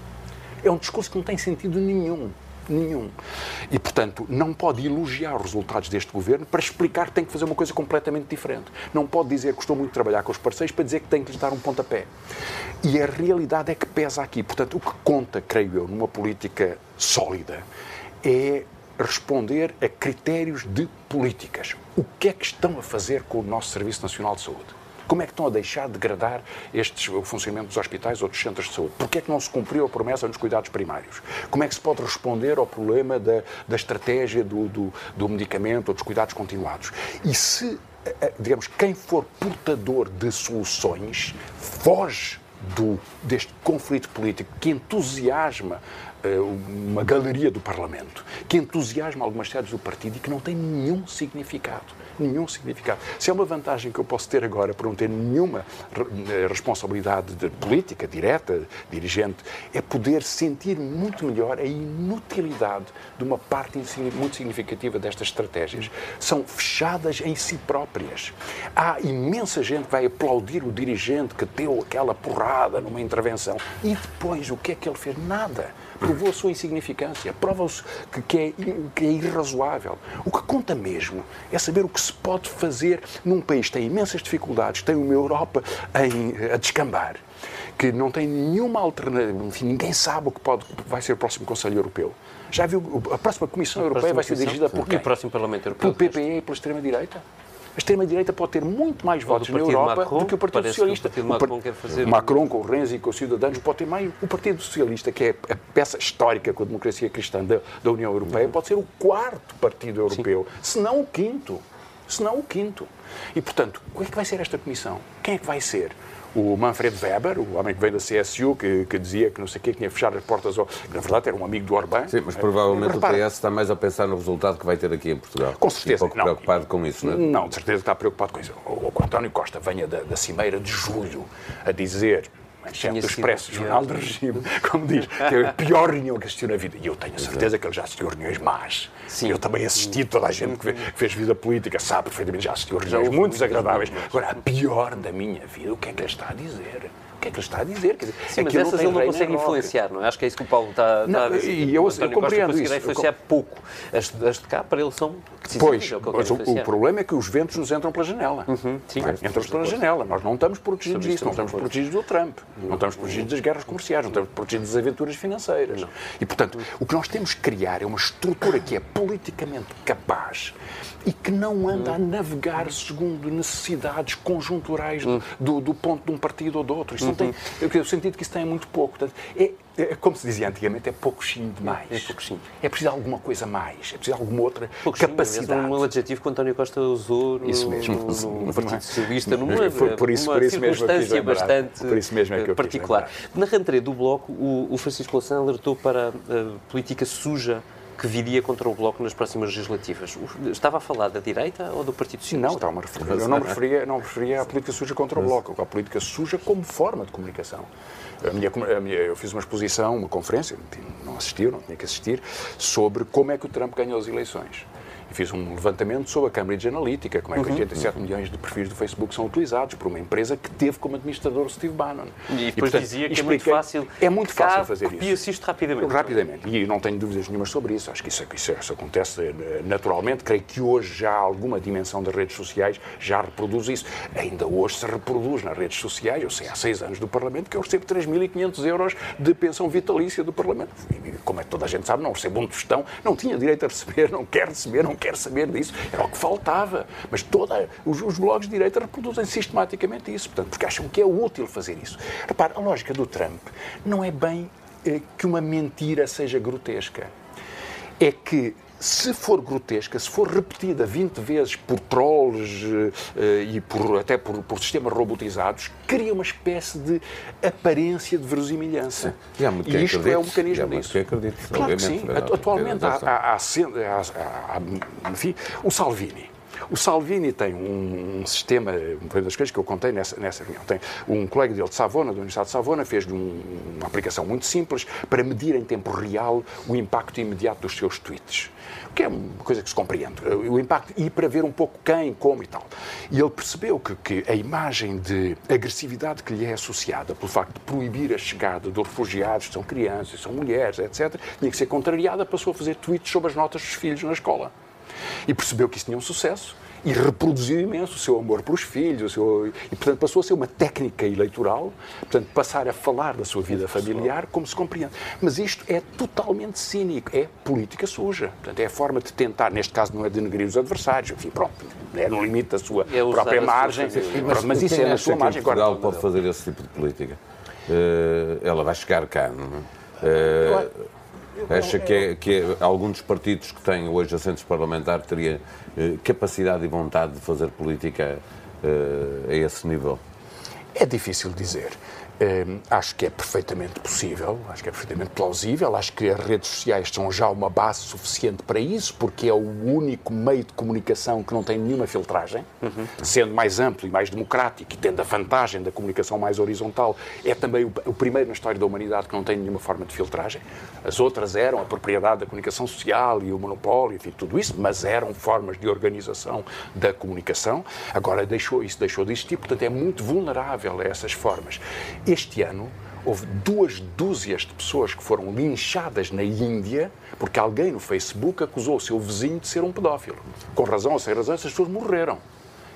É um discurso que não tem sentido nenhum. Nenhum. E, portanto, não pode elogiar os resultados deste governo para explicar que tem que fazer uma coisa completamente diferente. Não pode dizer que gostou muito de trabalhar com os parceiros para dizer que tem que lhes dar um pontapé. E a realidade é que pesa aqui. Portanto, o que conta, creio eu, numa política sólida é responder a critérios de políticas. O que é que estão a fazer com o nosso Serviço Nacional de Saúde? Como é que estão a deixar de degradar estes, o funcionamento dos hospitais ou dos centros de saúde? Porquê é que não se cumpriu a promessa nos cuidados primários? Como é que se pode responder ao problema da, da estratégia do, do, do medicamento ou dos cuidados continuados? E se, eh, eh, digamos, quem for portador de soluções foge do, deste conflito político que entusiasma uma galeria do Parlamento, que entusiasma algumas sedes do partido e que não tem nenhum significado. Nenhum significado. Se é uma vantagem que eu posso ter agora por não ter nenhuma eh, responsabilidade de política direta, dirigente, é poder sentir muito melhor a inutilidade de uma parte muito significativa destas estratégias. São fechadas em si próprias. Há imensa gente que vai aplaudir o dirigente que deu aquela porrada numa intervenção e depois o que é que ele fez? Nada provou a sua insignificância, prova-se que, que, é, que é irrazoável. O que conta mesmo é saber o que se pode fazer num país que tem imensas dificuldades, tem uma Europa em, a descambar, que não tem nenhuma alternativa, enfim, ninguém sabe o que pode, vai ser o próximo Conselho Europeu. Já viu, a próxima Comissão a Europeia vai ser dirigida por quem? E o próximo Parlamento Europeu? Pelo PPE e pela extrema-direita? A extrema-direita pode ter muito mais votos na Europa Macron, do que o Partido Socialista. Que o Partido Macron quer fazer... Macron com o Renzi e com os cidadãos pode ter mais. O Partido Socialista, que é a peça histórica com a democracia cristã da, da União Europeia, pode ser o quarto partido europeu, se não o quinto. Se não o quinto. E, portanto, o que é que vai ser esta comissão? Quem é que vai ser? O Manfred Weber, o homem que veio da CSU, que, que dizia que não sei o quê, que tinha fechado as portas, ao... na verdade era um amigo do Orbán. Sim, mas provavelmente Repara, o PS está mais a pensar no resultado que vai ter aqui em Portugal. Com certeza. Um pouco não, preocupado com isso, não é? Não, de certeza que está preocupado com isso. O, o António Costa venha da, da Cimeira de julho a dizer chefe do Expresso, Jornal do Regime, como diz, que é a pior reunião que assistiu na vida. E eu tenho a certeza que ele já assistiu a reuniões más. Sim. Eu também assisti, toda a gente que fez vida política sabe perfeitamente, já assistiu a reuniões muito desagradáveis. Agora, a pior da minha vida, o que é que ele está a dizer? Que é que ele está a dizer? Quer dizer, Sim, mas essas ele não consegue influenciar, não é? Acho que é isso que o Paulo está, está a dizer. E eu, eu, eu compreendo isso. influenciar pouco. As, as de cá, para ele, são Pois, é mas o, o, problema é que os ventos nos entram pela janela. Uhum, sim, é? Entram pela janela. Nós não estamos protegidos disso, não estamos protegidos do Trump, não estamos protegidos das guerras comerciais, não estamos protegidos das aventuras financeiras. Não. E, portanto, o que nós temos que criar é uma estrutura que é politicamente capaz e que não anda a navegar segundo necessidades conjunturais do, do, do ponto de um partido ou do outro. Isso não tem, eu, eu sentido que isso tem muito pouco. Portanto, é, é, como se dizia antigamente, é pouquinho demais. É pouquinho. É preciso alguma coisa mais, é preciso alguma outra capacidade. É um adjetivo que o António Costa usou no, isso mesmo. no, no Partido Socialista, numa, por, por isso, por isso circunstância bastante por isso mesmo é que eu particular. Na rentrée do Bloco, o, o Francisco Louçã alertou para a política suja que viria contra o Bloco nas próximas legislativas. Estava a falar da direita ou do Partido Socialista? Não, estava a referir. Eu não me referia, não me referia à política suja contra o Bloco, à política suja como forma de comunicação. A minha, a minha, eu fiz uma exposição, uma conferência, não assistiu, não tinha que assistir, sobre como é que o Trump ganhou as eleições fiz um levantamento sobre a Cambridge Analytica, como é que uhum. 87 uhum. milhões de perfis do Facebook são utilizados por uma empresa que teve como administrador o Steve Bannon. E depois e, portanto, dizia que é muito fácil. É muito fácil fazer isso. isto rapidamente. Rapidamente. E não tenho dúvidas nenhumas sobre isso. Acho que isso, isso, isso, acontece eh, naturalmente. Creio que hoje já há alguma dimensão das redes sociais já reproduz isso. Ainda hoje se reproduz nas redes sociais. Eu sei há seis anos do Parlamento que eu recebo 3.500 euros de pensão vitalícia do Parlamento. E, como é que toda a gente sabe, não recebo um tostão, não tinha direito a receber, não quer receber, não quer saber disso. Era o que faltava. Mas toda, os, os blogs de direita reproduzem sistematicamente isso, portanto, porque acham que é útil fazer isso. Repare, a lógica do Trump não é bem eh, que uma mentira seja grotesca. É que se for grotesca, se for repetida 20 vezes por trolls uh, e por, até por, por, sistemas robotizados, cria uma espécie de aparência de verosimilhança. E, há muito e isto é um mecanismo disso. Que acredito, claro que sim. Atualmente há, há, há, há, enfim, o Salvini. O Salvini tem um, um, sistema, uma das coisas que eu contei nessa, nessa reunião, tem um colega dele de Savona, da Universidade de Savona, fez um, uma aplicação muito simples para medir em tempo real o impacto imediato dos seus tweets que é uma coisa que se compreende, o impacto, e para ver um pouco quem, como e tal. E ele percebeu que, que a imagem de agressividade que lhe é associada pelo facto de proibir a chegada dos refugiados, que são crianças, são mulheres, etc., tinha que ser contrariada, passou a fazer tweets sobre as notas dos filhos na escola. E percebeu que isso tinha um sucesso e reproduziu imenso o seu amor pelos filhos, seu, e portanto passou a ser uma técnica eleitoral, portanto passar a falar da sua vida familiar como se compreende. Mas isto é totalmente cínico, é política suja, portanto é a forma de tentar, neste caso não é denegrir os adversários, enfim, pronto, é no limite da sua é própria margem, mas, mas isso é na sua margem. Portugal agora, pode fazer esse tipo de política. Uh, ela vai chegar cá, não é? Uh, Acha que, é, que é, algum dos partidos que têm hoje assentos parlamentares teria eh, capacidade e vontade de fazer política eh, a esse nível? É difícil dizer. Um, acho que é perfeitamente possível, acho que é perfeitamente plausível, acho que as redes sociais são já uma base suficiente para isso, porque é o único meio de comunicação que não tem nenhuma filtragem, uhum. sendo mais amplo e mais democrático e tendo a vantagem da comunicação mais horizontal, é também o, o, primeiro na história da humanidade que não tem nenhuma forma de filtragem. As outras eram a propriedade da comunicação social e o monopólio, enfim, tudo isso, mas eram formas de organização da comunicação. Agora deixou, isso deixou de existir, portanto é muito vulnerável a essas formas. Este ano houve duas dúzias de pessoas que foram linchadas na Índia porque alguém no Facebook acusou o seu vizinho de ser um pedófilo. Com razão ou sem razão, essas pessoas morreram.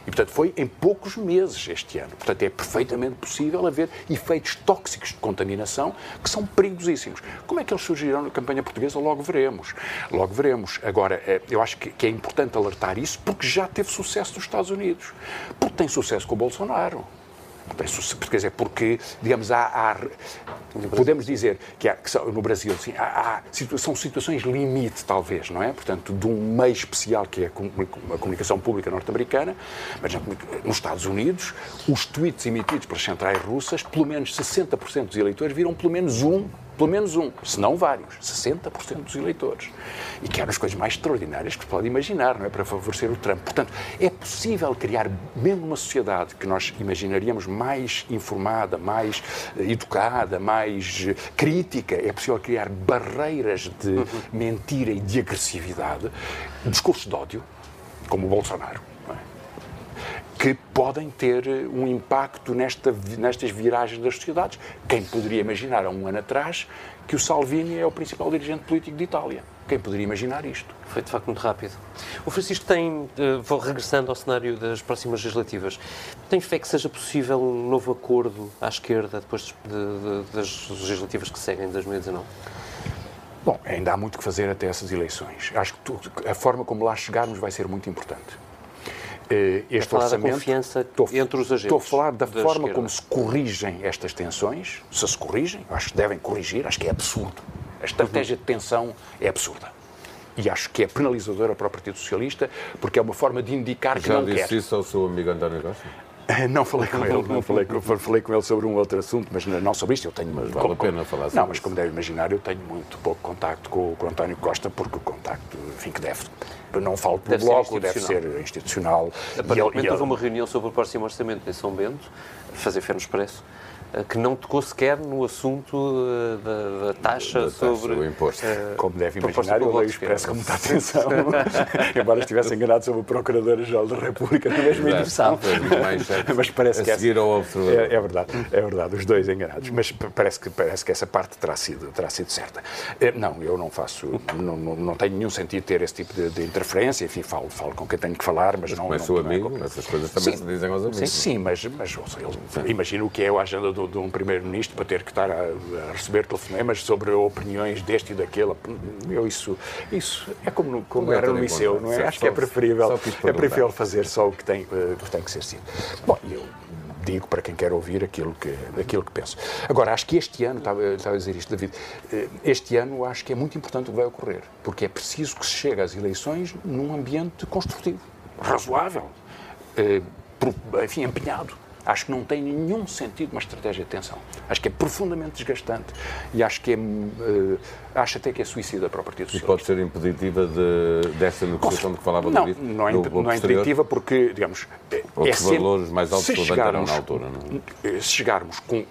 E, portanto, foi em poucos meses este ano. Portanto, é perfeitamente possível haver efeitos tóxicos de contaminação que são perigosíssimos. Como é que eles surgirão na campanha portuguesa? Logo veremos. Logo veremos. Agora, eh, eu acho que é importante alertar isso porque já teve sucesso nos Estados Unidos. Porque tem sucesso com o Bolsonaro. Quer dizer, porque, digamos, há, há podemos dizer que, há, que no Brasil sim, há, há, são situações limite, talvez, não é? Portanto, de um meio especial que é a comunicação pública norte-americana, mas nos Estados Unidos, os tweets emitidos pelas centrais russas, pelo menos 60% dos eleitores viram pelo menos um pelo menos um, se não vários, 60% dos eleitores. E que eram as coisas mais extraordinárias que se pode imaginar, não é? Para favorecer o Trump. Portanto, é possível criar, mesmo uma sociedade que nós imaginaríamos mais informada, mais eh, educada, mais eh, crítica, é possível criar barreiras de uhum. mentira e de agressividade, discursos de ódio, como o Bolsonaro que podem ter um impacto nesta, nestas viragens das sociedades. Quem poderia imaginar há um ano atrás que o Salvini é o principal dirigente político de Itália? Quem poderia imaginar isto? Foi de facto muito rápido. O Francisco tem, eh, vou regressando ao cenário das próximas legislativas, tem fé que seja possível um novo acordo à esquerda depois de, de, das legislativas que seguem em 2019? Bom, ainda há muito que fazer até essas eleições. Acho que a forma como lá chegarmos vai ser muito importante. Eh, este orçamento. confiança estou, entre os agentes. Estou a falar da, da forma esquerda. como se corrigem estas tensões, se se corrigem, acho que devem corrigir, acho que é absurdo. A estratégia uhum. de tensão é absurda. E acho que é penalizadora para o Partido Socialista, porque é uma forma de indicar que Já não quer. Já disse isso ao seu amigo António Costa? Não falei com ele, não falei com, falei com ele sobre um outro assunto, mas não sobre isto. Eu tenho, mas vale a pena falar sobre Não, mas como deve imaginar, eu tenho muito pouco contacto com, com o António Costa, porque o contacto, enfim, que deve não falo pelo deve Bloco, ser deve ser institucional. Aparentemente houve uma reunião sobre o próximo orçamento em São Bento, fazer fé no expresso, que não tocou sequer no assunto eh, da, da taxa da sobre o imposto. Uh, Como deve imaginar, eu leio expresso com muita atenção, embora estivesse enganado sobre o Procurador-Geral da República na mesma edição. Mas parece que essa, é, é, verdade, é verdade, os dois enganados. Mas parece que, parece que essa parte terá sido, terá sido certa. Não, eu não faço, não, não, não tenho nenhum sentido ter esse tipo de, de, interferência, enfim, falo, falo com quem tenho que falar, mas, mas não... É seu amigo, é essas coisas também sim, se dizem aos amigos. Sim, sim mas, mas ele, imagino o que é a agenda do de um primeiro-ministro para ter que estar a, a, receber telefonemas sobre opiniões deste e daquele. Eu, isso, isso é como, como era no liceu, não é? Acho que é preferível, é preferível fazer só o que tem, eh, que tem que ser sido. Bom, eu digo para quem quer ouvir aquilo que, aquilo que penso. Agora, acho que este ano, estava, estava a dizer isto, David, eh, este ano acho que é muito importante o que vai ocorrer, porque é preciso que se chegue às eleições num ambiente construtivo, razoável, eh, enfim, empenhado. Acho que não tem nenhum sentido uma estratégia de tensão. Acho que é profundamente desgastante e acho que é, uh, acho até que é suicida para o Partido Socialista. E pode ser impeditiva de, dessa negociação de que falava não, David? Não, é, não é impeditiva porque, digamos... Outros é valores mais altos se levantaram na altura, não é? Se chegarmos com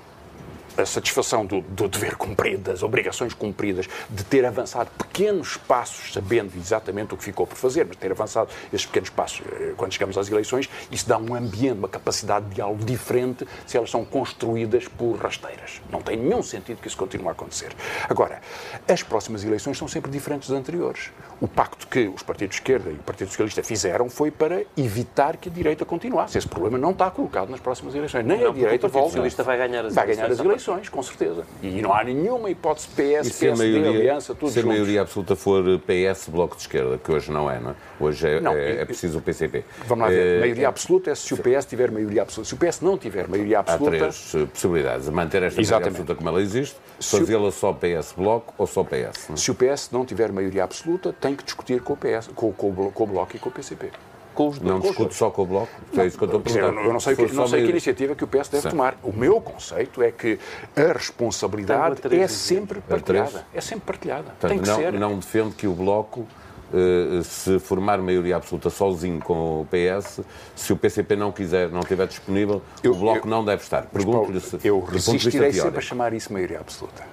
a satisfação do, do, dever cumprido, das obrigações cumpridas, de ter avançado pequenos passos, sabendo exatamente o que ficou por fazer, mas ter avançado esses pequenos passos eh, quando chegamos às eleições, isso dá um ambiente, uma capacidade de diálogo diferente se elas são construídas por rasteiras. Não tem nenhum sentido que isso continue a acontecer. Agora, as próximas eleições são sempre diferentes das anteriores. O pacto que os partidos de esquerda e o Partido Socialista fizeram foi para evitar que a direita continuasse. Esse problema não está colocado nas próximas eleições. Nem não, a direita o Partido Socialista vai ganhar as vai ganhar as eleições eleições, com certeza. E não há nenhuma hipótese PS, se PSD, maioria, Aliança, tudo Se a maioria absoluta for PS, Bloco de Esquerda, que hoje não é, não é? Hoje é, não, é, é preciso o PCP. Vamos lá ver. É, maioria absoluta é se o PS tiver maioria absoluta. Se o PS não tiver maioria absoluta... Há três eh, possibilidades. Manter esta maioria absoluta como ela existe, fazê-la só PS Bloco ou só PS. Não? Se o PS não tiver maioria absoluta, tem que discutir com o, PS, com, com, com o Bloco e com o PCP com os Não discute só com o Bloco? Não, é isso que eu estou a Eu não sei, que, não sei que iniciativa que o PS deve Sim. tomar. O meu conceito é que a responsabilidade é sempre partilhada. É sempre partilhada. Portanto, Tem que não, ser. Não defende que o Bloco Uh, se formar maioria absoluta sozinho com o PS, se o PCP não quiser, não estiver disponível, eu, o Bloco eu, não deve estar. Pergunto-lhe se. Eu resistirei sempre a chamar isso maioria absoluta.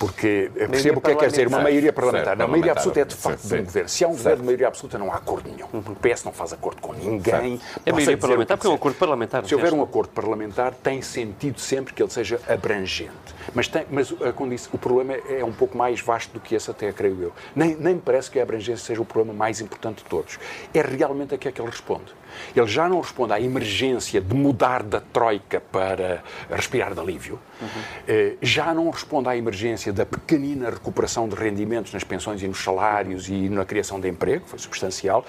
Porque percebo o que é que quer dizer uma maioria parlamentar. Certo, não, a maioria absoluta é de facto de um governo. Se há um governo de maioria absoluta, não há acordo nenhum. O PS não faz acordo com ninguém. É maioria parlamentar porque é um acordo parlamentar. Se houver um acordo parlamentar, tem sentido sempre que ele seja abrangente. Mas, tem, mas o problema é um pouco mais vasto do que esse até, creio eu. Nem, nem me parece que a abrangência seja o problema mais importante de todos. É realmente a que é que ele responde. Ele já não responde à emergência de mudar da troika para respirar de alívio, uhum. já não responde à emergência da pequenina recuperação de rendimentos nas pensões e nos salários e na criação de emprego, foi substancial,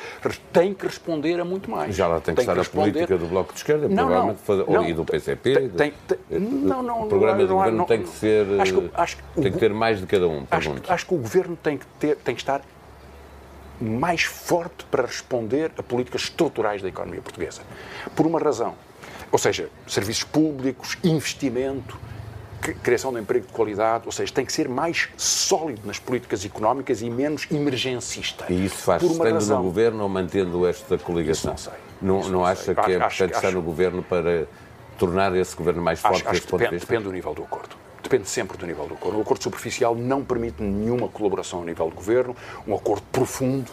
tem que responder a muito mais. Já lá tem que tem estar que responder... a política do Bloco de Esquerda, não, provavelmente, não, não, e do PCP. Tem, tem, não, não, o programa do governo tem que ser. Acho que, acho que tem que ter mais de cada um. Acho, acho, que o governo tem que, ter, tem que estar mais forte para responder a políticas estruturais da economia portuguesa. Por uma razão. Ou seja, serviços públicos, investimento, criação de emprego de qualidade, ou seja, tem que ser mais sólido nas políticas económicas e menos emergencista. E isso faz estando razão. no governo ou mantendo esta coligação? Isso não sei. Não, não, não acha sei. que é importante estar no governo para tornar esse governo mais forte acho, acho ponto depende? Depende do nível do acordo depende sempre do nível do acordo. O acordo superficial não permite nenhuma colaboração a nível do governo, um acordo profundo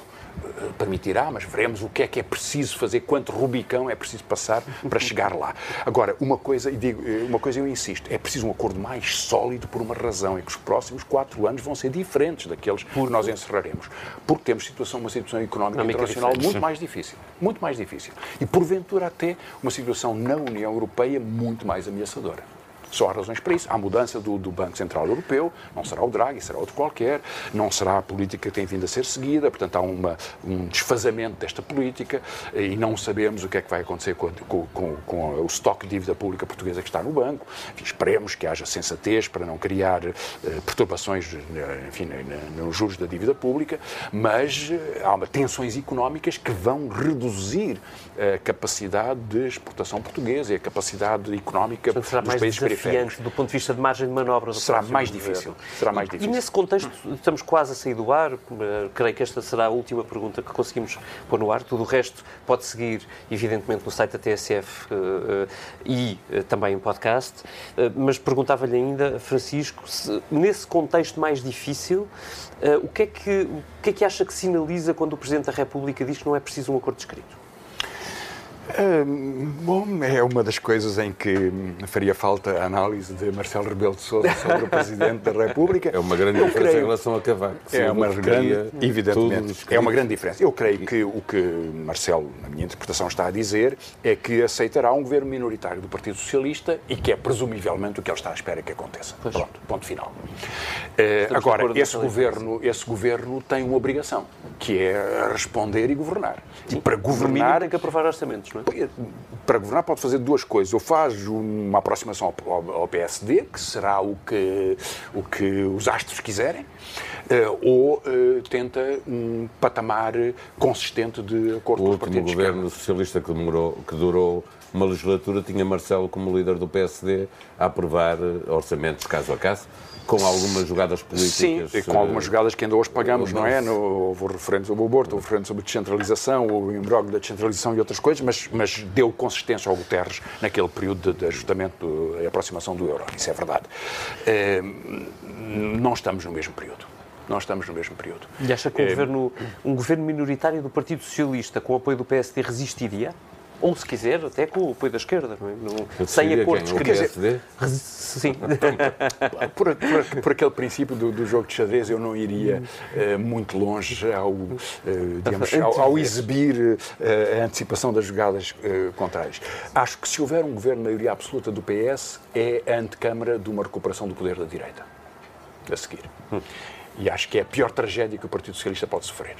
permitirá, mas veremos o que é que é preciso fazer, quanto Rubicão é preciso passar para chegar lá. Agora, uma coisa, e digo, uma coisa eu insisto, é preciso um acordo mais sólido por uma razão, é que os próximos quatro anos vão ser diferentes daqueles que nós encerraremos. Porque temos situação, uma situação económica internacional diferente. muito mais difícil. Muito mais difícil. E, porventura, até uma situação na União Europeia muito mais ameaçadora. Só há razões para isso. Há mudança do, do, Banco Central Europeu, não será o Draghi, será outro qualquer, não será a política que tem vindo a ser seguida, portanto há uma, um desfazamento desta política e não sabemos o que é que vai acontecer com, com, com, com o estoque de dívida pública portuguesa que está no banco. Enfim, esperemos que haja sensatez para não criar uh, perturbações enfim, nos juros da dívida pública, mas há uma, tensões económicas que vão reduzir a capacidade de exportação portuguesa e a capacidade económica dos países periféricos do ponto de vista de margem de manobra. Será mais difícil. Será mais difícil. E nesse contexto, estamos quase a sair do ar. Eh, creio que esta será a última pergunta que conseguimos pôr no ar. Tudo o resto pode seguir, evidentemente, no site da TSF uh, uh, e também em podcast. mas perguntava-lhe ainda, Francisco, se, nesse contexto mais difícil, o, que é que, o que é que acha que sinaliza quando o Presidente da República diz que não é preciso um acordo escrito? Bom, é uma das coisas em que faria falta a análise de Marcelo Rebelo de Sousa sobre o Presidente da República. É uma grande Eu diferença creio, em relação a Cavaco. É uma grande, evidentemente, é uma grande diferença. Eu creio que o que Marcelo, na minha interpretação, está a dizer é que aceitará um governo minoritário do Partido Socialista e que é presumivelmente o que ele está à espera que aconteça. Pois. Pronto, ponto final. Uh, agora, esse governo, esse governo tem uma obrigação, que é responder e governar. Sim. E para governar... tem que aprovar orçamentos, é? Para governar pode fazer duas coisas. Ou faz uma aproximação ao, PSD, que será o que, o que os astros quiserem, eh, ou eh, tenta um patamar consistente de acordo com os partidos. O último governo socialista que, demorou, que durou uma legislatura tinha Marcelo como líder do PSD a aprovar orçamentos caso a caso com algumas jogadas políticas. Sim, e com algumas jogadas que ainda hoje pagamos, não é? No, houve referendo sobre o aborto, houve referendo sobre a descentralização, o imbróglio da descentralização e outras coisas, mas, mas deu consistência ao Guterres naquele período de, de ajustamento e aproximação do euro. Isso é verdade. É, não estamos no mesmo período. Nós estamos no mesmo período. E acha que um, é, governo, um governo minoritário do Partido Socialista, com o apoio do PSD, resistiria? Ou se quiser, até com o apoio da esquerda, não é? Sem acordos quem? Dizer, Sim. Por, por, por, aquele princípio do, do, jogo de xadrez, eu não iria uh, muito longe ao, uh, digamos, ao, ao exibir uh, a antecipação das jogadas contrárias. Acho que se houver um governo de maioria absoluta do PS, é a antecâmara de uma recuperação do poder da direita. A seguir. Hum. E acho que é a pior tragédia que o Partido Socialista pode sofrer.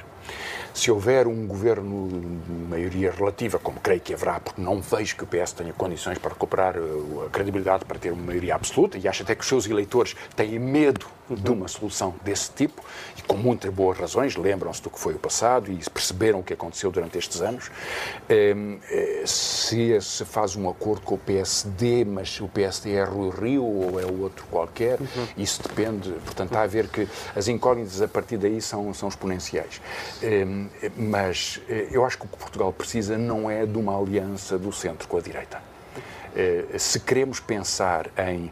Se houver um governo de maioria relativa, como creio que haverá, porque não vejo que o PS tenha condições para recuperar uh, a credibilidade para ter uma maioria absoluta, e acho até que os seus eleitores têm medo de uma solução desse tipo, e com muitas boas razões, lembram-se do que foi o passado e perceberam o que aconteceu durante estes anos. Ehm, eh, se se faz um acordo com o PSD, mas o PSD é Rui Rio ou é outro qualquer, uhum. isso depende. Portanto, há a ver que as incógnitas a partir daí são, são exponenciais. Ehm, mas eh, eu acho que o que Portugal precisa não é de uma aliança do centro com a direita. Eh, se queremos pensar em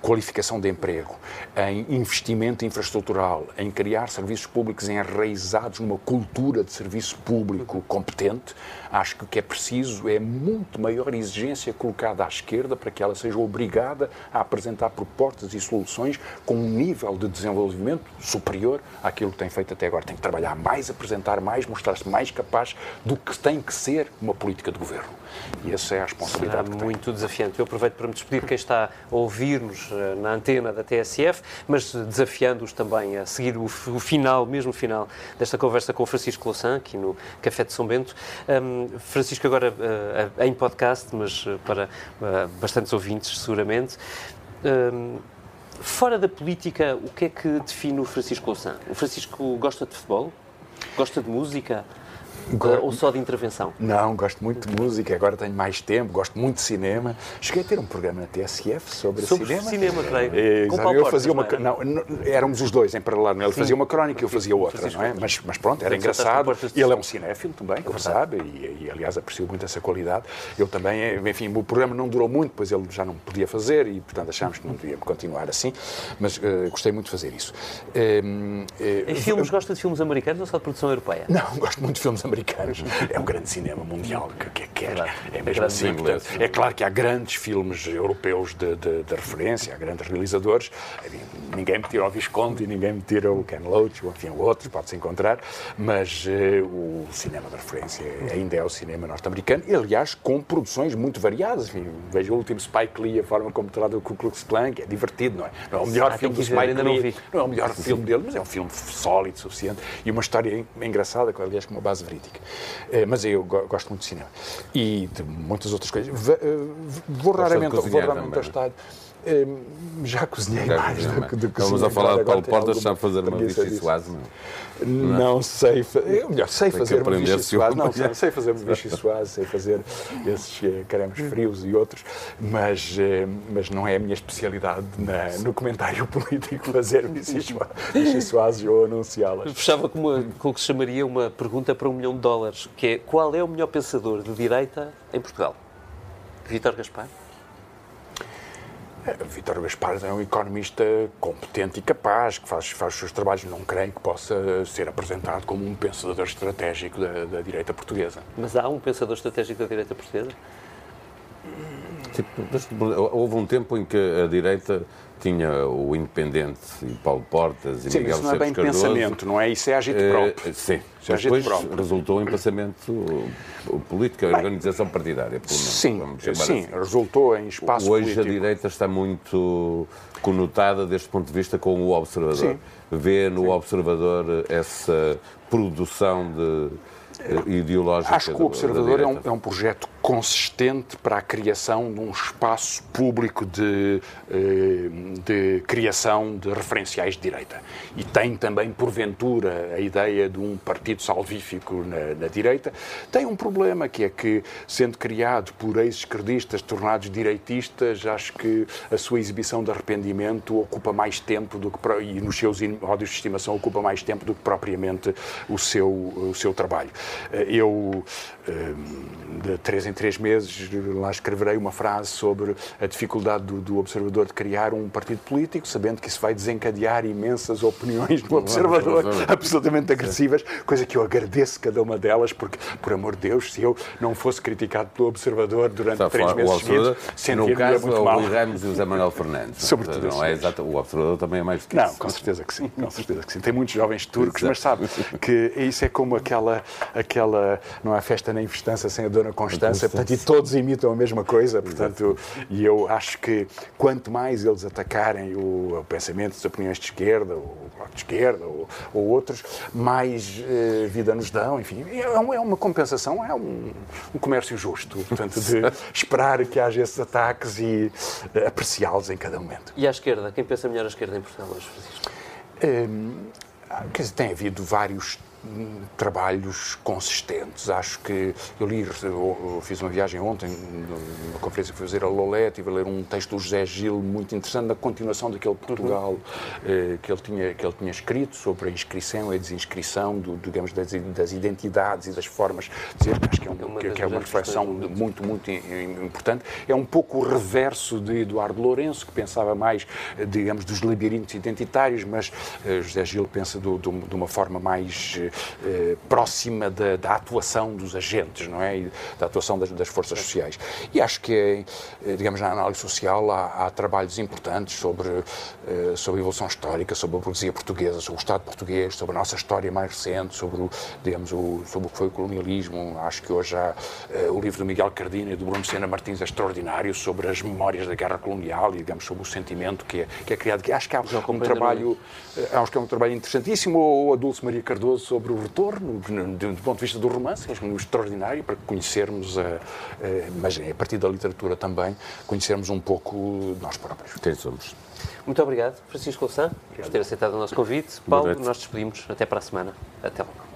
qualificação de emprego, em investimento infraestrutural, em criar serviços públicos enraizados numa cultura de serviço público competente, acho que o que é preciso é muito maior exigência colocada à esquerda para que ela seja obrigada a apresentar propostas e soluções com um nível de desenvolvimento superior àquilo que tem feito até agora. Tem que trabalhar mais, apresentar mais, mostrar-se mais capaz do que tem que ser uma política de governo. E essa é a responsabilidade. Será muito desafiante. Eu aproveito para me despedir quem está a ouvir-nos eh, na antena da TSF, mas desafiando-os também a seguir o, o, final, mesmo final, desta conversa com o Francisco Louçã, aqui no Café de São Bento. Um, Francisco, agora uh, em podcast, mas uh, para uh, bastantes ouvintes, seguramente. Um, fora da política, o que é que define o Francisco Louçã? O Francisco gosta de futebol? Gosta de música? Uh, ou só de intervenção? Não, gosto muito de música, agora tenho mais tempo, gosto muito de cinema. Cheguei a ter um programa na TSF sobre, sobre cinema. cinema, creio. É, Com eu fazia uma. Não, não, éramos os dois em paralelo. Ele Sim. fazia uma crónica e eu fazia outra, não é? Mas, mas pronto, era engraçado. Ele é um cinéfilo também, como sabe, e, e, aliás aprecio muito essa qualidade. Eu também, enfim, o programa não durou muito, pois ele já não podia fazer e, portanto, achámos que não devíamos continuar assim, mas uh, gostei muito de fazer isso. Uh, uh, em filmes, gosta de filmes americanos ou só de produção europeia? Não, gosto muito de filmes americanos. É um grande cinema mundial que, que é, é mesmo assim. Portanto, é claro que há grandes filmes europeus de, de, de referência, há grandes realizadores. Ninguém me tira o Visconti, ninguém me tira o Ken Loach, ou enfim, outros, pode-se encontrar, mas uh, o cinema de referência ainda é o cinema norte-americano e, aliás, com produções muito variadas. Enfim, veja o último Spike Lee, a forma como trata o Ku Klux Klan, que é divertido, não é? Não é o melhor ah, filme do Spike Lee, não, não, é o melhor filme dele, mas é um filme sólido, suficiente e uma história engraçada, aliás, com uma base verídica. Uh, mas eu gosto muito de cinema. E de muitas outras coisas. Eh, vou raramente, vou raramente ao estádio. Hum, já cozinhei já mais do que, do que Estamos a falar de Paulo Portas, sabe fazer uma bicha suave, não? Não, não sei, eu, melhor, sei fazer uma bicha suave, não, sei, sei fazer uma bicha suave, sei fazer esses eh, frios e outros, mas, eh, mas não é a minha especialidade na, no comentário político fazer bichas suaves ou anunciá-las. Fechava com, uma, com o que se chamaria uma pergunta para um milhão de dólares, que é qual é o melhor pensador de direita em Portugal? Vítor Gaspar? É, Vítor Gaspar é um economista competente e capaz, que faz, faz os seus trabalhos. Não creio que possa ser apresentado como um pensador estratégico da, da direita portuguesa. Mas há um pensador estratégico da direita portuguesa? Tipo, houve um tempo em que a direita tinha o Independente e Paulo Portas e sim, Miguel isso não é bem Cardoso. pensamento, não é? Isso é agito uh, próprio. Sim, já depois próprio. resultou em pensamento político, bem, organização partidária, pelo menos. Sim, sim assim. resultou em espaço Hoje político. a direita está muito conotada deste ponto de vista com o observador. Sim. Vê no sim. observador essa produção de eh, ideológica. Acho que o Observador é um, é um, projeto consistente para a criação de um espaço público de, eh, de criação de referenciais de direita. E tem também, porventura, a ideia de um partido salvífico na, na direita. Tem um problema que é que, sendo criado por ex-esquerdistas tornados direitistas, acho que a sua exibição de arrependimento ocupa mais tempo do que, e nos seus ódios de estimação ocupa mais tempo do que propriamente o seu, o seu trabalho. Eh, eu, eh, de três em três meses, lá escreverei uma frase sobre a dificuldade do, do observador de criar um partido político, sabendo que isso vai desencadear imensas opiniões do observador, absolutamente agressivas, coisa que eu agradeço cada uma delas, porque, por amor de Deus, se eu não fosse criticado pelo observador durante Está três meses seguidos, sentiria caso, muito mal. O Ramos e o Zé Manuel Fernandes. Sobretudo não é exato, O observador também é mais do que não, isso. Com certeza que sim, com certeza que sim. Tem muitos jovens turcos, mas sabe que isso é como aquela, aquela não há festa nem festança sem a Dona Constança, portanto, e todos imitam a mesma coisa, portanto, e eu acho que quanto mais eles atacarem o, o pensamento, as opiniões de esquerda, o bloco de esquerda ou, ou outros, mais eh, vida nos dão, enfim, é, é, uma compensação, é um, um, comércio justo, portanto, de esperar que haja esses ataques e uh, apreciá-los em cada momento. E à esquerda, quem pensa melhor à esquerda em Portugal hoje, Francisco? Um, quer dizer, tem havido vários trabalhos consistentes. Acho que eu li, eu fiz uma viagem ontem, numa conferência que fui fazer a Lolé, estive a ler um texto do José Gil muito interessante, na continuação daquele Portugal uhum. que, ele tinha, que ele tinha escrito sobre a inscrição e a desinscrição, do, digamos, das, das, identidades e das formas de dizer. Acho que é, um, é uma, que, que é uma reflexão muito, muito importante. É um pouco o reverso de Eduardo Lourenço, que pensava mais, digamos, dos labirintos identitários, mas José Gil pensa do, do, de uma forma mais eh, próxima da, da, atuação dos agentes, não é? E da atuação das, das forças sociais. E acho que, eh, digamos, na análise social há, há trabalhos importantes sobre, eh, sobre a evolução histórica, sobre a burguesia portuguesa, sobre o Estado português, sobre a nossa história mais recente, sobre o, digamos, o, sobre o que foi o colonialismo. Acho que hoje há o livro do Miguel Cardina e do Bruno Sena Martins é extraordinário sobre as memórias da guerra colonial e, digamos, sobre o sentimento que é, que é criado. Acho que há um trabalho, acho que é um trabalho interessantíssimo. Ou a Dulce Maria Cardoso sobre o retorno, do ponto de vista do romance, é extraordinário para conhecermos, a, a, mas a partir da literatura também, conhecermos um pouco nós próprios. Quem somos. Muito obrigado, Francisco Louçã, por ter aceitado o nosso convite. Paulo, nós despedimos. Até para a semana. Até logo.